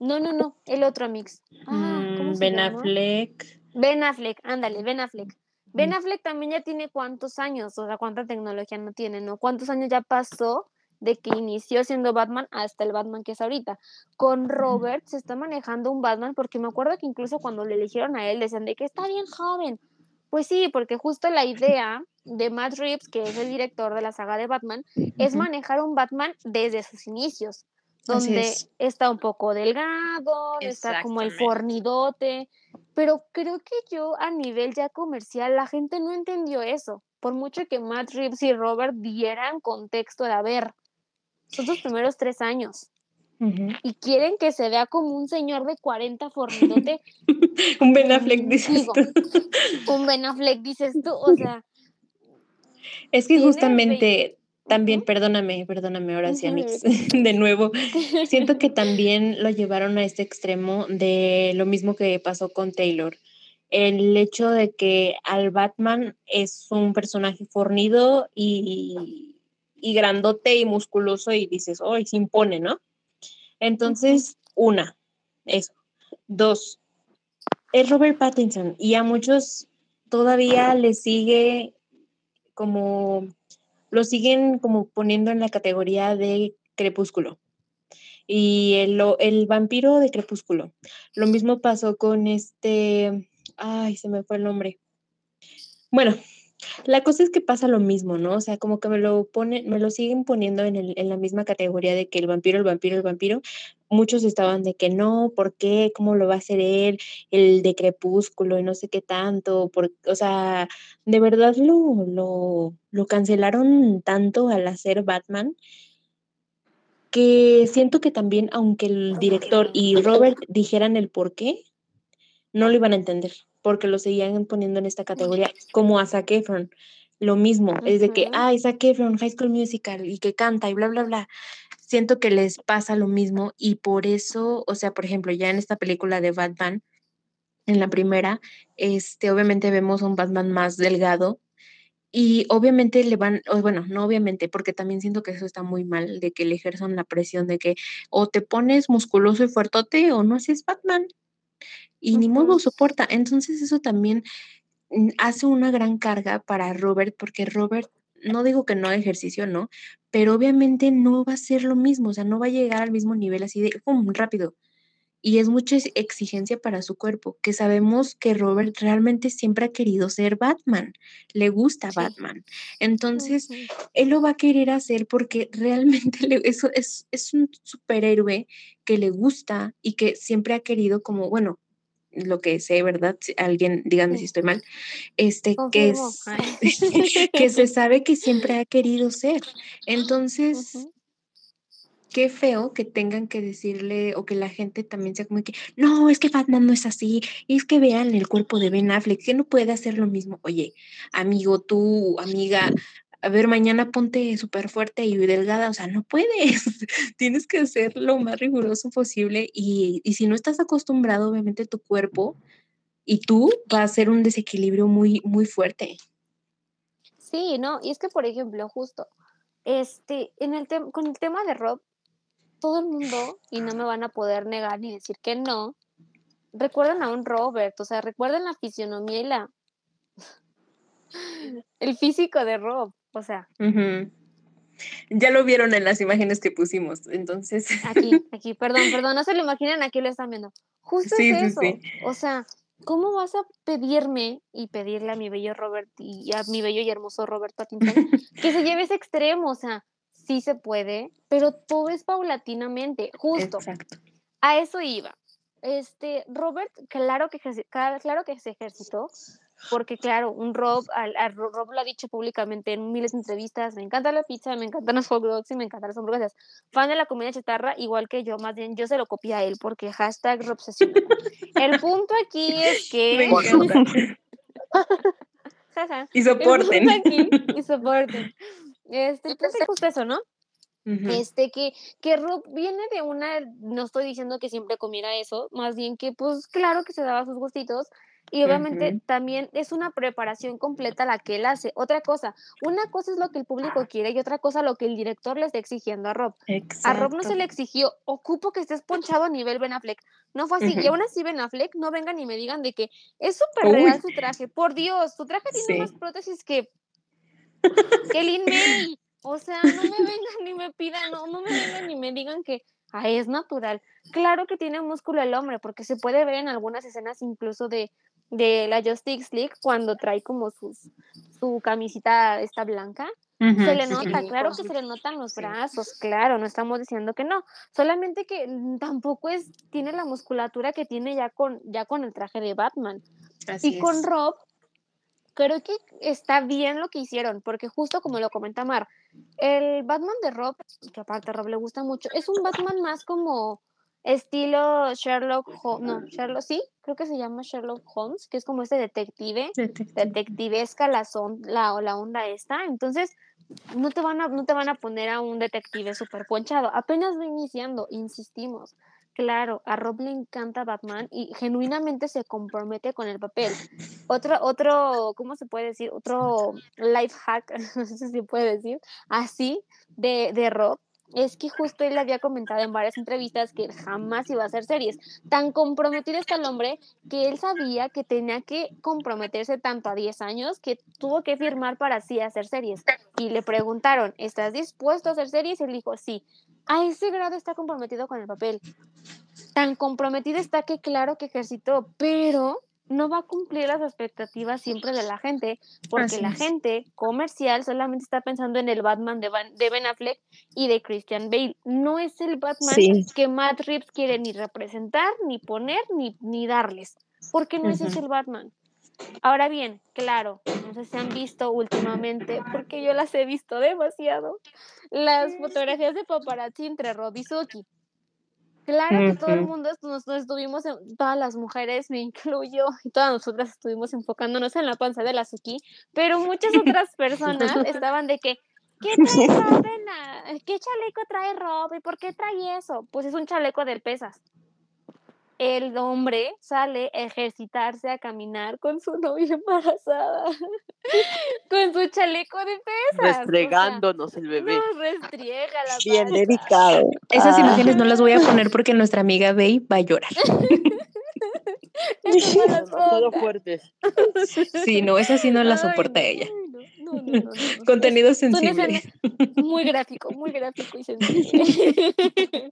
A: No, no, no, el otro mix. Ah, ¿cómo
C: Mm,
A: se
C: Ben
A: llama?
C: Affleck.
A: Ben Affleck, ándale, Ben Affleck. Ben. Affleck también ya tiene cuántos años, o sea, cuánta tecnología no tiene, ¿no? ¿Cuántos años ya pasó de que inició siendo Batman hasta el Batman que es ahorita? Con Robert se está manejando un Batman, porque me acuerdo que incluso cuando le eligieron a él decían de que está bien joven. Pues sí, porque justo la idea de Matt Reeves, que es el director de la saga de Batman, es manejar un Batman desde sus inicios, donde
C: es.
A: está un poco delgado, está como el fornidote, pero creo que yo a nivel ya comercial la gente no entendió eso, por mucho que Matt Reeves y Robert dieran contexto de a ver, son sus primeros tres años y quieren que se vea como un señor de 40 fornidote,
C: Un Ben Affleck,
A: Mm,
C: dices
A: digo,
C: tú.
A: un Ben Affleck, dices tú, o sea,
C: Es que justamente también, perdóname, perdóname ahora sí, de nuevo. Siento que también lo llevaron a este extremo de lo mismo que pasó con Taylor. El hecho de que al Batman es un personaje fornido y, y grandote y musculoso y dices, oh, se impone, ¿no? Entonces, una, eso. Dos, es Robert Pattinson y a muchos todavía le sigue como, lo siguen como poniendo en la categoría de crepúsculo. Y el, el vampiro de crepúsculo. Lo mismo pasó con este, ay, se me fue el nombre. Bueno, la cosa es que pasa lo mismo, ¿no? O sea, como que me lo ponen, me lo siguen poniendo en, el- en la misma categoría de que el vampiro, el vampiro, el vampiro. Muchos estaban de que no, ¿por qué? ¿Cómo lo va a hacer él? El de Crepúsculo y no sé qué tanto. Por, o sea, de verdad lo, lo, lo cancelaron tanto al hacer Batman que siento que también, aunque el director y Robert dijeran el por qué, no lo iban a entender, porque lo seguían poniendo en esta categoría, como a Zac Efron. Lo mismo, es de que, ay, Zac Efron, High School Musical, y que canta y bla, bla, bla. Siento que les pasa lo mismo y por eso, o sea, por ejemplo, ya en esta película de Batman, en la primera, este, obviamente vemos a un Batman más delgado y obviamente le van, o bueno, no obviamente, porque también siento que eso está muy mal, de que le ejerzan la presión de que o te pones musculoso y fuertote o no haces Batman y ni modo soporta. Entonces eso también mm, hace una gran carga para Robert, porque Robert, no digo que no haga ejercicio, ¿no? Pero obviamente no va a ser lo mismo, o sea, no va a llegar al mismo nivel así de, ¡pum!, rápido. Y es mucha ex- exigencia para su cuerpo, que sabemos que Robert realmente siempre ha querido ser Batman, le gusta
A: Sí.
C: Batman. Entonces, él lo va a querer hacer porque realmente le- eso es, es un superhéroe que le gusta y que siempre ha querido como, bueno, lo que sé, ¿verdad? Si alguien, díganme si estoy mal, este, que es, que se sabe que siempre ha querido ser. Entonces, qué feo que tengan que decirle o que la gente también sea como que, no, es que Batman no es así, y es que vean el cuerpo de Ben Affleck, que no puede hacer lo mismo. Oye, amigo, tú, amiga, a ver, mañana ponte súper fuerte y delgada, o sea, no puedes, tienes que ser lo más riguroso posible y, y si no estás acostumbrado, obviamente tu cuerpo y tú va a ser un desequilibrio muy, muy fuerte.
A: Sí, no, y es que, por ejemplo, justo, este, en el con el tema de Rob, todo el mundo, y no me van a poder negar ni decir que no, recuerdan a un Robert, o sea, recuerdan la fisionomía y el físico de Rob, o sea.
C: Ya lo vieron en las imágenes que pusimos, entonces.
A: Aquí, aquí, perdón, perdón, no se lo imaginan, aquí lo están viendo. Justo
C: Sí,
A: es eso.
C: sí.
A: O sea, ¿cómo vas a pedirme y pedirle a mi bello Robert y a mi bello y hermoso Robert Pattinson que se lleve ese extremo? O sea, sí se puede, pero todo es paulatinamente, justo.
C: Exacto.
A: A eso iba. Este, Robert, claro que, claro que se ejercitó, porque claro, un Rob, al, al Ro- Rob lo ha dicho públicamente en miles de entrevistas, me encanta la pizza, me encantan los hot dogs y me encantan las hamburguesas. Fan de la comida chatarra, igual que yo, más bien yo se lo copié a él, porque hashtag Robsesión. El punto aquí es que...
C: Y soporten.
A: aquí, y soporten. Este, el punto es justo eso, ¿no?
C: Ujú.
A: Este, que, que Rob viene de una, no estoy diciendo que siempre comiera eso, más bien que pues claro que se daba sus gustitos y obviamente también es una preparación completa la que él hace. Otra cosa, una cosa es lo que el público quiere y otra cosa lo que el director le está exigiendo a Rob. A Rob no se le exigió, ocupo que estés ponchado a nivel Ben Affleck. No fue así. Y
C: Ujú.
A: aún así Ben Affleck, no vengan y me digan de que es súper real su traje. Por Dios, su traje tiene
C: Sí.
A: más prótesis que, que Lin May. O sea, no me vengan ni me pidan, no, no me vengan ni me digan que ah, es natural. Claro que tiene músculo el hombre, porque se puede ver en algunas escenas incluso de, de la Justice League cuando trae como sus, su camisita esta blanca. Se le
C: sí.
A: nota, claro que se le notan los brazos, claro, no estamos diciendo que no, solamente que tampoco es, tiene la musculatura que tiene ya con, ya con el traje de Batman.
C: Así
A: Y con. Rob, creo que está bien lo que hicieron, porque justo como lo comenta Mar, el Batman de Rob, que aparte a Rob le gusta mucho, es un Batman más como estilo Sherlock Holmes, no, Sherlock, sí, creo que se llama Sherlock Holmes, que es como este detective,
C: Detective.
A: detectivesca la, son, la, la onda esta, entonces no te van a, no te van a poner a un detective súper ponchado, apenas va iniciando, insistimos. Claro, a Rob le encanta Batman y genuinamente se compromete con el papel. Otro, otro, ¿cómo se puede decir? Otro life hack, no sé si se puede decir, así, de, de Rob, es que justo él había comentado en varias entrevistas que él jamás iba a hacer series. Tan comprometido está el hombre que él sabía que tenía que comprometerse tanto a 10 años que tuvo que firmar para así hacer series. Y le preguntaron, ¿estás dispuesto a hacer series? Y él dijo, sí. A ese grado está comprometido con el papel. Tan comprometido está que claro que ejercitó, pero no va a cumplir las expectativas siempre de la gente, porque
C: Así
A: la
C: es.
A: gente comercial solamente está pensando en el Batman de, Van- de Ben Affleck y de Christian Bale. No es el Batman
B: Sí.
A: que Matt Reeves quiere ni representar, ni poner, ni, ni darles, porque no ese es el Batman. Ahora bien, claro, no sé si han visto últimamente, porque yo las he visto demasiado, las fotografías de paparazzi entre Rob y Suki. Claro que todo el mundo, est- nos, nos estuvimos, en- todas las mujeres, me incluyo, y todas nosotras estuvimos enfocándonos en la panza de la Suki, pero muchas otras personas estaban de que, ¿qué trae Rob en la- ¿Qué chaleco trae Rob? ¿Y por qué trae eso? Pues es un chaleco del pesas. El hombre sale a ejercitarse, a caminar con su novia embarazada, con su chaleco de pesas. o sea,
E: Restregándonos el bebé.
A: nos restriega la
B: Bien
A: panza.
B: delicado.
C: Esas
B: Ah,
C: imágenes no las voy a poner porque nuestra amiga Bey va a llorar.
A: No las
E: Demasiado
A: pongas.
E: fuertes.
C: Sí, no, esa sí no la
A: Ay,
C: soporta
A: no,
C: ella.
A: No, no.
C: Contenido
A: Es-
C: sensible.
A: muy gráfico, muy gráfico y sensible.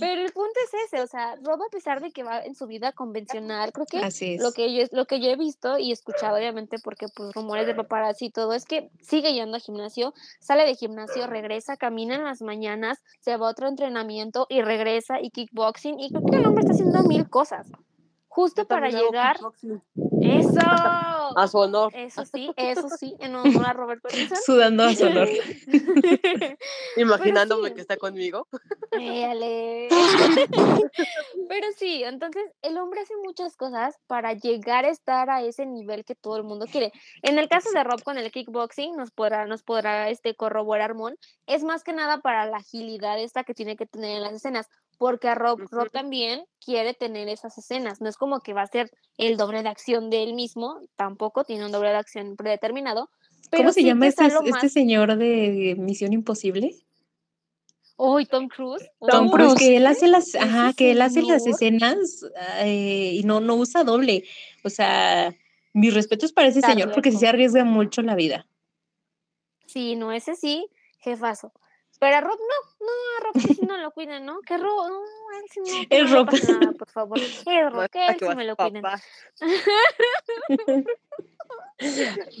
A: Pero el punto es ese, o sea, Rob a pesar de que va en su vida convencional, creo que
C: Así
A: lo que yo lo que yo he visto y escuchado obviamente porque pues rumores de paparazzi y todo es que sigue yendo al gimnasio, sale de gimnasio, regresa, camina en las mañanas, se va a otro entrenamiento y regresa y kickboxing y creo que el hombre está haciendo mil cosas. Justo para llegar eso.
E: A su honor.
A: Eso sí, eso sí, en honor a Robert Pattinson.
C: Sudando a su honor.
E: Imaginándome
A: sí.
E: que está conmigo.
A: Éale. Pero sí, entonces el hombre hace muchas cosas para llegar a estar a ese nivel que todo el mundo quiere. En el caso de Rob con el kickboxing, nos podrá, nos podrá este, corroborar Mon, es más que nada para la agilidad esta que tiene que tener en las escenas, porque a Rob, Rob
E: Ujú.
A: también quiere tener esas escenas. No es como que va a ser el doble de acción de él mismo, tampoco tiene un doble de acción predeterminado. Pero
C: ¿Cómo se
A: sí
C: llama este, este
A: más-
C: señor de Misión Imposible?
A: Uy, Tom Cruise.
C: Tom
B: Tom
C: Cruise, que él hace las, ajá, que él hace las escenas eh, y no, no usa doble. O sea, mis respetos para ese
A: Está
C: señor porque sí
A: loco.
C: se arriesga mucho la vida.
A: Sí, no, ese sí, jefazo. Pero a Rob no, no, a Rob sí, no lo cuidan, ¿no? Que Rob, no, él sí no, que
C: El
A: no le
C: Rob.
A: nada, por favor. El
E: No
A: Rob,
E: es
A: que él sí me lo cuiden.
E: papá.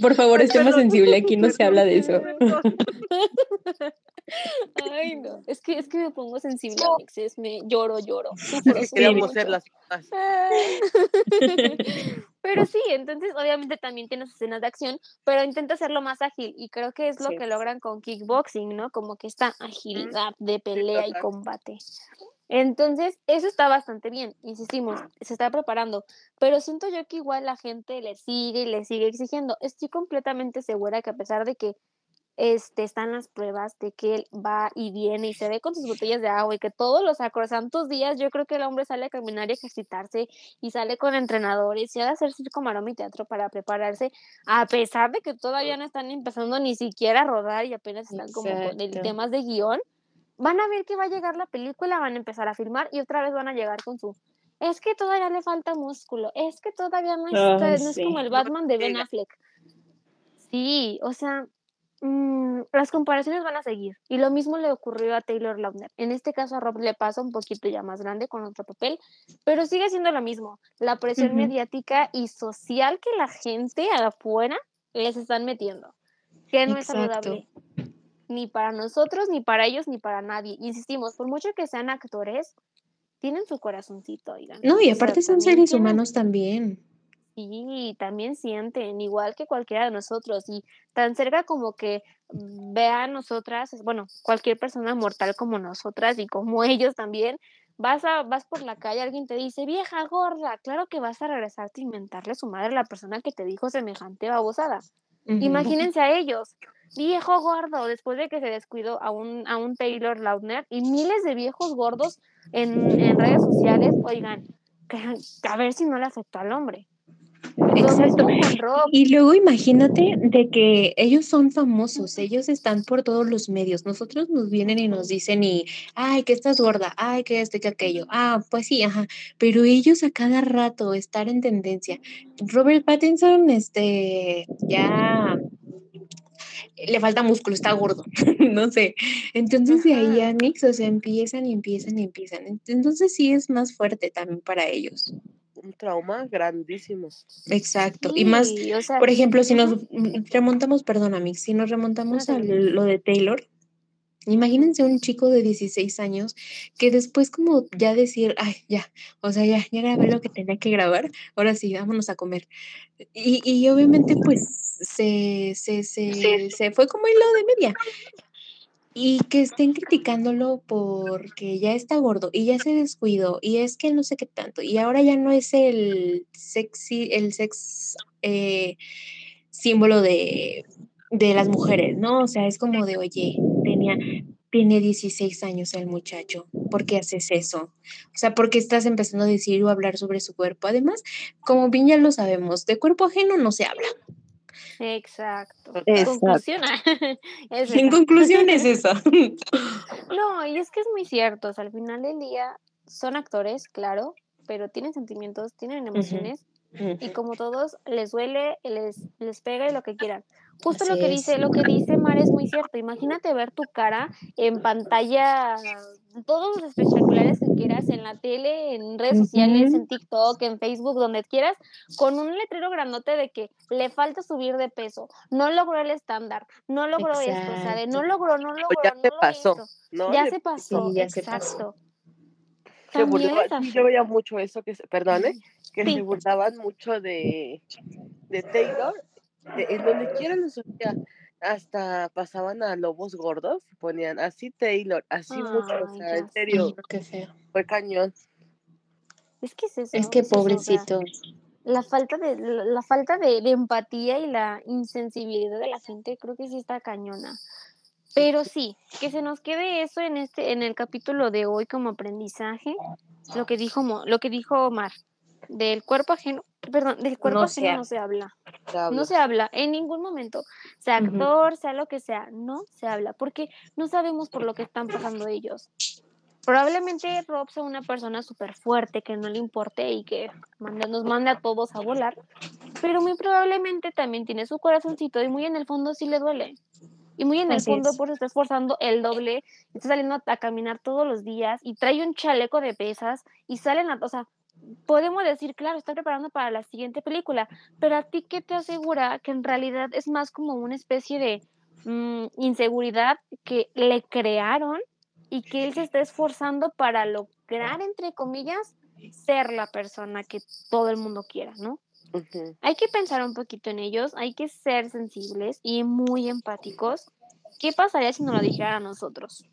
C: Por favor, es tema sensible, aquí no se habla de eso.
A: Ay, no, es que, es que me pongo sensible, Alexis, me lloro, lloro, sufro,
E: Que
A: sufro
E: queríamos ser las mamás.
A: Pero sí, entonces obviamente también tiene escenas de acción, pero intenta hacerlo más ágil y creo que es lo
C: Sí.
A: que logran con kickboxing, ¿no? Como que esta agilidad de pelea y combate. Entonces, eso está bastante bien, insistimos, se está preparando, pero siento yo que igual la gente le sigue y le sigue exigiendo. Estoy completamente segura que a pesar de que este, están las pruebas de que él va y viene y se ve con sus botellas de agua y que todos los sacrosantos días yo creo que el hombre sale a caminar y a ejercitarse y sale con entrenadores y ha de hacer circo, maroma y teatro para prepararse, a pesar de que todavía no están empezando ni siquiera a rodar y apenas están como con el temas de guion, van a ver que va a llegar la película, van a empezar a filmar y otra vez van a llegar con su es que todavía le falta músculo, es que todavía no, está,
C: Ay,
A: no es como el Batman de Ben. Affleck. Sí, o sea, mm, las comparaciones van a seguir. Y lo mismo le ocurrió a Taylor Lautner. En este caso a Rob le pasa un poquito ya más grande con otro papel, pero sigue siendo lo mismo. La presión mediática y social que la gente afuera les están metiendo, que no es saludable. Ni para nosotros, ni para ellos, ni para nadie. Insistimos, por mucho que sean actores, tienen su corazoncito, oigan.
C: No, y
A: O sea,
C: aparte son seres
A: tienen-
C: humanos también.
A: Sí, también sienten, igual que cualquiera de nosotros, y tan cerca como que vea a nosotras, bueno, cualquier persona mortal como nosotras y como ellos también, vas a, vas por la calle, alguien te dice, vieja gorda, claro que vas a regresarte a inventarle su madre a la persona que te dijo semejante babosada. Imagínense a ellos, viejo gordo, después de que se descuidó a un, a un Taylor Lautner y miles de viejos gordos en, en redes sociales, oigan, que, a ver si no le afectó al hombre.
C: Exacto. Y luego imagínate de que ellos son famosos, ellos están por todos los medios. Nosotros nos vienen y nos dicen y, ay, que estás gorda, ay, que este, que aquello. Ah, pues sí, ajá. Pero ellos a cada rato estar en tendencia. Robert Pattinson, este, ya le falta músculo, está gordo, no sé. Entonces de ahí a Nix, o sea, empiezan y empiezan y empiezan. Entonces sí es más fuerte también para ellos.
E: Un trauma grandísimo.
C: Exacto. Y más,
A: Sí, o sea,
C: por ejemplo, si nos remontamos, perdón, Mix, si nos remontamos a lo de Taylor, imagínense un chico de 16 años que después como ya decir, ay, ya, o sea, ya, ya grabé lo que tenía que grabar, ahora sí, vámonos a comer. Y, y obviamente pues se, se, se, se fue como hilo de media. Y que estén criticándolo porque ya está gordo y ya se descuidó y es que no sé qué tanto y ahora ya no es el sexy, el sex eh, símbolo de, de las mujeres, ¿no? O sea, es como de, oye, tenía, tiene 16 años el muchacho, ¿por qué haces eso? O sea, ¿por qué estás empezando a decir o hablar sobre su cuerpo? Además, como bien ya lo sabemos, de cuerpo ajeno no se habla.
A: Exacto.
E: Exacto.
A: Conclusión. es
C: En conclusión es esa.
A: No, y es que es muy cierto. O sea, al final del día son actores, claro, pero tienen sentimientos, tienen emociones y como todos les duele, les, les pega y lo que quieran. Justo lo que
C: es.
A: dice, lo que dice Mar es muy cierto. Imagínate ver tu cara en pantalla, todos los espectaculares que quieras, en la tele, en redes sociales, en TikTok, en Facebook, donde quieras, con un letrero grandote de que le falta subir de peso, no logró el estándar, no logró esto, o sea, de no
C: Exacto.
A: logró, no
E: O
A: logró,
E: ya
A: no
E: se
A: lo
E: pasó,
A: hizo.
E: ¿no?
A: Ya
E: Le-
A: se pasó,
C: Sí, ya se pasó.
A: exacto.
E: se sí, yo veía mucho eso, que se, perdone, que
A: Sí.
E: se burlaban mucho de, de Taylor, de- en donde quiera lo subía, hasta pasaban a lobos gordos y ponían así Taylor, así mucho, o sea, en serio,
C: qué feo.
E: fue cañón.
A: Es que es eso.
C: Es que
A: es eso, o sea,
C: pobrecito.
A: la falta de la, falta de, de empatía y la insensibilidad de la gente creo que sí está cañona. Pero sí, que se nos quede eso en este en el capítulo de hoy como aprendizaje, lo que dijo Mo- lo que dijo Omar, del cuerpo ajeno, perdón, del cuerpo
C: No
A: ajeno no se habla.
E: Se.
A: No se habla en ningún momento, sea actor, sea lo que sea, no se habla, porque no sabemos por lo que están pasando ellos. Probablemente Rob sea una persona súper fuerte, que no le importe y que manda- nos mande a todos a volar, pero muy probablemente también tiene su corazoncito y muy en el fondo sí le duele. Y muy en el
C: Así
A: fondo
C: es.
A: por eso está esforzando el doble, está saliendo a, a caminar todos los días y trae un chaleco de pesas y salen a, o sea, podemos decir, claro, está preparando para la siguiente película, pero a ti qué te asegura que en realidad es más como una especie de mm, inseguridad que le crearon y que él se está esforzando para lograr, entre comillas, ser la persona que todo el mundo quiera, ¿no? Hay que pensar un poquito en ellos, hay que ser sensibles y muy empáticos. ¿Qué pasaría si nos lo dijera a nosotros?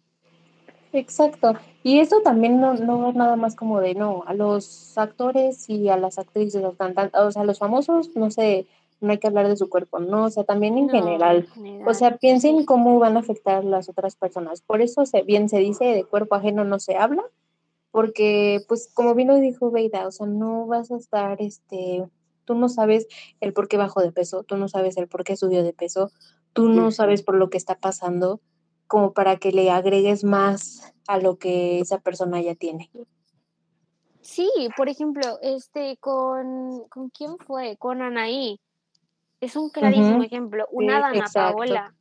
C: Exacto. Y eso también no, no es nada más como de no, a los actores y a las actrices, los cantantes, o sea, a los famosos, no sé, no hay que hablar de su cuerpo, no, o sea, también en
A: No,
C: general.
A: en
C: O sea, piensen cómo van a afectar las otras personas. Por eso se, bien se dice de cuerpo ajeno no se habla, porque pues como bien lo dijo Beida, o sea, no vas a estar, este, tú no sabes el por qué bajó de peso, tú no sabes el por qué subió de peso, tú no sabes por lo que está pasando, como para que le agregues más a lo que esa persona ya tiene.
A: Sí, por ejemplo, este, con, ¿con quién fue? Con Anaí. Es un clarísimo ejemplo. Una
C: Sí,
A: Dana
C: exacto.
A: Paola.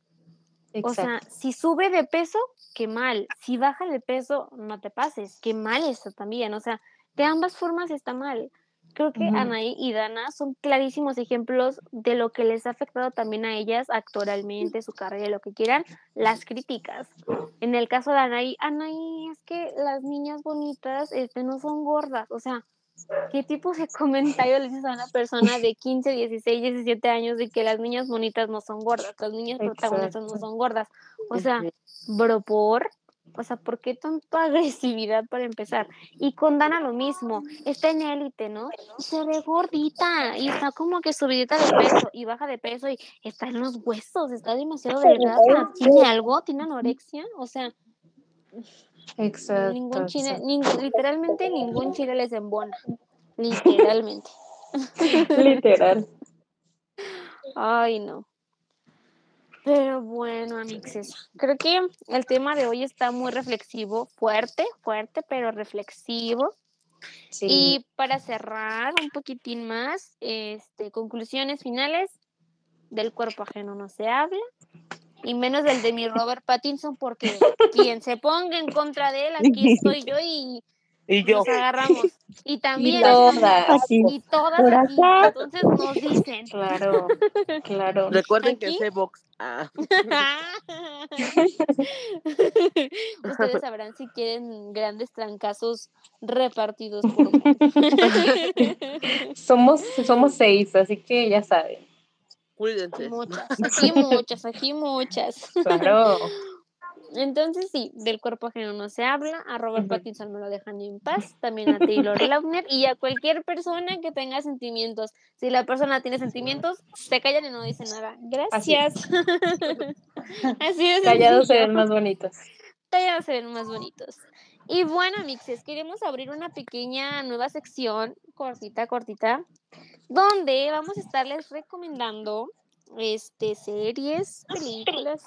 A: O sea, si sube de peso, qué mal. Si baja de peso, no te pases. Qué mal eso también. O sea, de ambas formas está mal. Creo que. Anaí y Dana son clarísimos ejemplos de lo que les ha afectado también a ellas actoralmente, su carrera, lo que quieran, las críticas. En el caso de Anaí, Anaí, es que las niñas bonitas este, no son gordas. O sea, ¿qué tipo de comentario le dices a una persona de 15, 16, 17 años de que las niñas bonitas no son gordas, las niñas protagonistas no son gordas? O sea, bro, por, o sea, ¿por qué tanta agresividad para empezar? Y con Dana lo mismo, está en élite, ¿no? Y se ve gordita y está como que subidita de peso y baja de peso y está en los huesos, está demasiado delgada. ¿Tiene algo? ¿Tiene anorexia? O sea,
C: Exacto.
A: ningún chile,
C: exacto.
A: ningún, literalmente ningún chile les embona. Literalmente.
C: Literal.
A: Ay, no. Pero bueno, amixes, creo que el tema de hoy está muy reflexivo, fuerte, fuerte, pero reflexivo.
C: Sí.
A: Y para cerrar un poquitín más, este, conclusiones finales, del cuerpo ajeno no se habla, y menos del de mi Robert Pattinson, porque quien se ponga en contra de él, aquí estoy yo y
E: Y yo.
A: nos agarramos. Y también
C: Y todas.
B: Aquí.
A: y todas
B: Por
A: aquí.
B: acá.
A: Entonces nos dicen.
C: Claro, claro.
E: Recuerden que sé box. Ah.
A: Ustedes sabrán si quieren grandes trancazos repartidos por.
C: Somos, somos seis, así que ya saben.
E: Cuídense.
A: muchas, aquí muchas, aquí muchas.
C: Claro.
A: Entonces sí, del cuerpo ajeno no se habla, a Robert
C: Ujú.
A: Pattinson me lo dejan en paz, también a Taylor Lautner y a cualquier persona que tenga sentimientos. Si la persona tiene sentimientos, se callan y no dicen nada.
C: Así
A: Gracias. Así es.
C: Callados se ven más bonitos.
A: Callados se ven más bonitos. Y bueno, mixes, queremos abrir una pequeña nueva sección, cortita, cortita, donde vamos a estarles recomendando este series, películas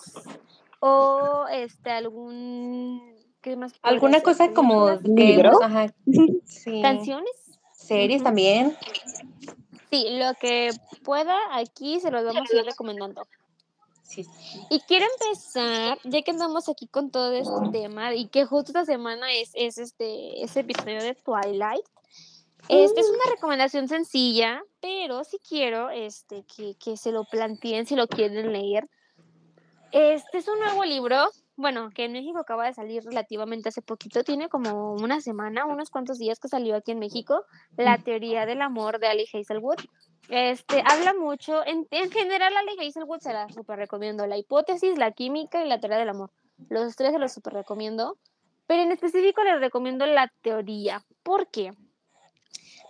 A: o este algún ¿qué más?
C: ¿Alguna cosa como
A: Películas,
C: que
B: ¿Libro?
C: hemos- ajá, sí.
A: canciones?
C: Series también.
A: Sí, lo que pueda aquí se los vamos a ir recomendando.
C: Sí.
A: Y quiero empezar, ya que andamos aquí con todo este tema y que justo esta semana es, es este ese episodio de Twilight. Este es una recomendación sencilla, pero sí quiero este, que, que se lo planteen si lo quieren leer. Este es un nuevo libro, bueno, que en México acaba de salir relativamente hace poquito, tiene como una semana, unos cuantos días que salió aquí en México, La teoría del amor de Ali Hazelwood. Este, habla mucho, en, en general Ali Hazelwood se la super recomiendo, la hipótesis, la química y la teoría del amor. Los tres se los super recomiendo, pero en específico les recomiendo la teoría. ¿Por qué?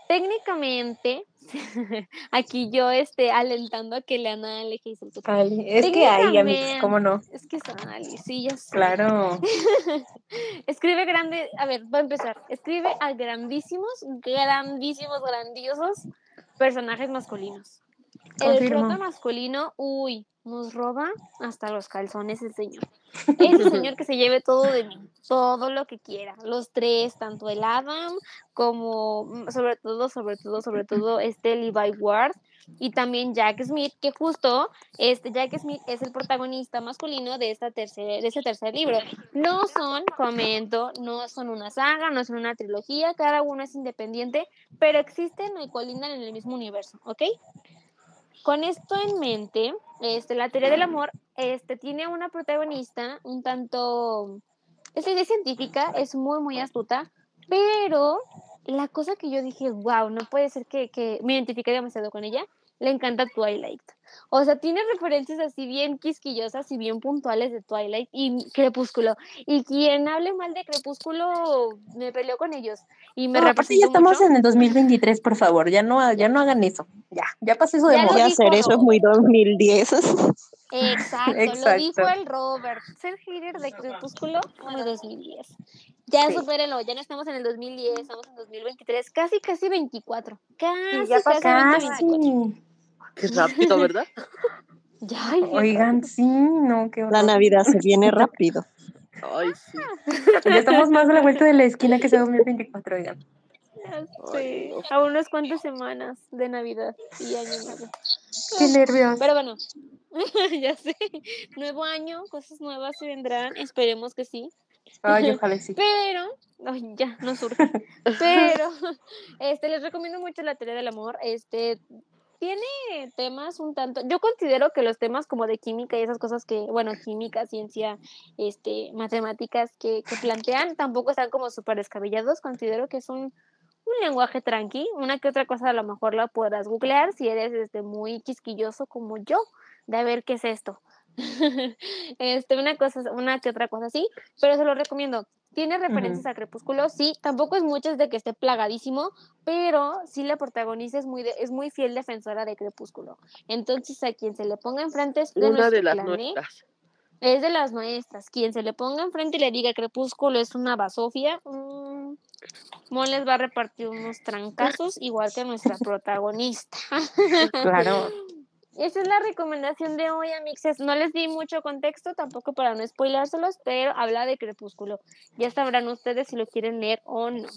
A: Técnicamente, aquí yo este, alentando a que lean a Ale.
C: Ali, Es que hay, amigos, ¿cómo no?
A: Es que es Ali, sí, ya sé.
C: Claro.
A: Escribe grande, a ver, voy a empezar. Escribe a grandísimos, grandísimos, grandiosos personajes masculinos. El prota masculino, uy, nos roba hasta los calzones el señor. Ese señor que se lleve todo de mí, todo lo que quiera. Los tres, tanto el Adam como, mm, sobre todo, sobre todo, sobre todo, este Levi Ward y también Jack Smith, que justo este Jack Smith es el protagonista masculino de, esta tercer, de este tercer libro. No son, comento, no son una saga, no son una trilogía, cada uno es independiente, pero existen y colindan en el mismo universo, ¿ok? Con esto en mente, este, la teoría del amor este, tiene una protagonista un tanto... Esta idea científica es muy, muy astuta, pero la cosa que yo dije, wow, no puede ser que, que me identifique demasiado con ella, le encanta Twilight. O sea, tiene referencias así bien quisquillosas y bien puntuales de Twilight y Crepúsculo. Y quien hable mal de Crepúsculo me peleó con ellos. Y me
C: No, aparte ya estamos
A: mucho.
C: en el 2023, por favor, ya no, ya no hagan eso. Ya, ya pasó eso de
A: Ya lo
C: moda.
B: Y hacer eso es muy 2010.
A: Exacto, lo
C: Exacto.
A: dijo el Robert. Ser hater de Crepúsculo muy 2010. Ya
C: Sí.
A: supérenlo, ya no estamos en el 2010, estamos en 2023, casi, casi 24. Casi,
D: ya
A: casi,
C: Casi.
A: 2024.
E: Qué rápido, ¿verdad?
A: Ya.
C: Oigan, sí, no, qué
B: La
C: horror.
B: Navidad se viene rápido.
E: Ay, sí.
C: Ya estamos más a la vuelta de la esquina que sea 2024, oigan.
A: Ya
E: Ay,
A: sé.
E: no.
A: A unas cuantas semanas de Navidad y Año Nuevo.
C: Qué nervios.
A: Pero bueno, ya sé. Nuevo año, cosas nuevas se vendrán. Esperemos que sí.
C: Ay, ojalá sí.
A: Pero, ay, ya, no surge. Pero, este, les recomiendo mucho la teoría del amor. Este, tiene temas un tanto, yo considero que los temas como de química y esas cosas que, bueno, química, ciencia, este, matemáticas que, que plantean tampoco están como súper descabellados. Considero que es un, un lenguaje tranqui. Una que otra cosa a lo mejor la podrás googlear si eres este, muy quisquilloso como yo, de a ver qué es esto. este, una cosa, una que otra cosa así, pero se lo recomiendo. Tiene referencias a Crepúsculo, sí, tampoco es muchas de que esté plagadísimo, pero sí la protagonista es muy, de- es muy fiel defensora de Crepúsculo. Entonces, a quien se le ponga enfrente es de
E: Una de las
A: clan, ¿eh?
E: nuestras.
A: Es de las maestras. Quien se le ponga enfrente y le diga Crepúsculo es una basofia, mm, Mon les va a repartir unos trancazos, igual que nuestra protagonista.
C: Claro.
A: Esa es la recomendación de hoy, amixes. No les di mucho contexto, tampoco para no spoilárselos, pero habla de Crepúsculo. Ya sabrán ustedes si lo quieren leer o no.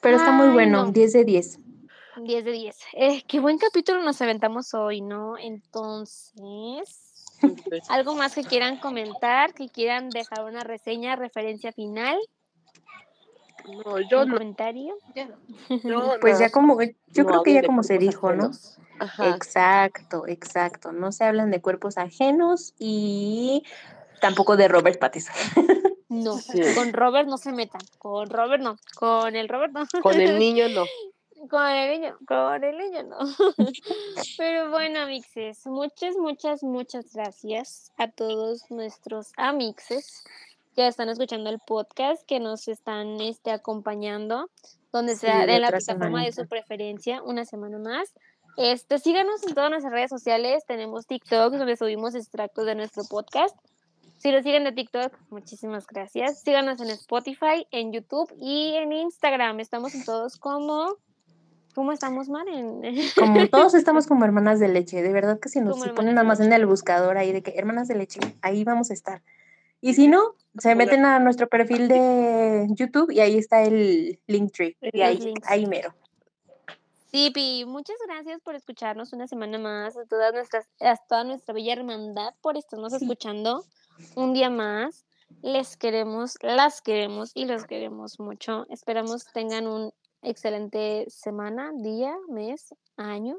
C: Pero está muy bueno,
A: no.
C: 10 de 10.
A: 10 de 10. Eh, qué buen capítulo nos aventamos hoy, ¿no? Entonces. ¿algo más que quieran comentar? ¿Que quieran dejar una reseña, referencia final?
E: No, yo
A: ¿Un
E: no.
A: comentario?
E: yo
C: Pues ya
E: no.
C: como, yo
E: No
C: creo que ya como se dijo, ¿no?
E: Ajá.
C: Exacto, exacto. No se hablan de cuerpos ajenos y tampoco de Robert Pattinson.
A: No,
E: Sí.
A: con Robert no se metan. Con Robert no. Con el Robert no.
E: Con el niño no.
A: Con el niño, con el niño no. Pero bueno, amixes, muchas, muchas, muchas gracias a todos nuestros amixes que están escuchando el podcast, que nos están este, acompañando, donde
C: Sí,
A: sea de la
C: otra
A: plataforma de su preferencia, una semana más. Este, síganos en todas nuestras redes sociales, tenemos TikTok donde subimos extractos de nuestro podcast. Si lo siguen de TikTok, muchísimas gracias. Síganos en Spotify, en YouTube y en Instagram. Estamos en todos como ¿Cómo estamos, Mar? En-
C: Como todos estamos como hermanas de leche, de verdad que si nos si ponen nada más en el buscador ahí de que hermanas de leche, ahí vamos a estar. Y si no, se meten a nuestro perfil de YouTube y ahí está el Linktree. Y ahí, ahí mero.
A: Sí, Pi, muchas gracias por escucharnos una semana más, a todas nuestras, a toda nuestra bella hermandad por estarnos
C: Sí.
A: escuchando un día más. Les queremos, las queremos y los queremos mucho. Esperamos tengan un excelente semana, día, mes, año.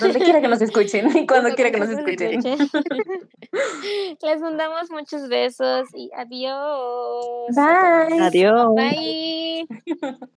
C: Donde quiera que nos escuchen y cuando quiera que nos
A: escuchen. Les mandamos muchos besos y adiós.
C: Bye.
B: Adiós.
A: Bye.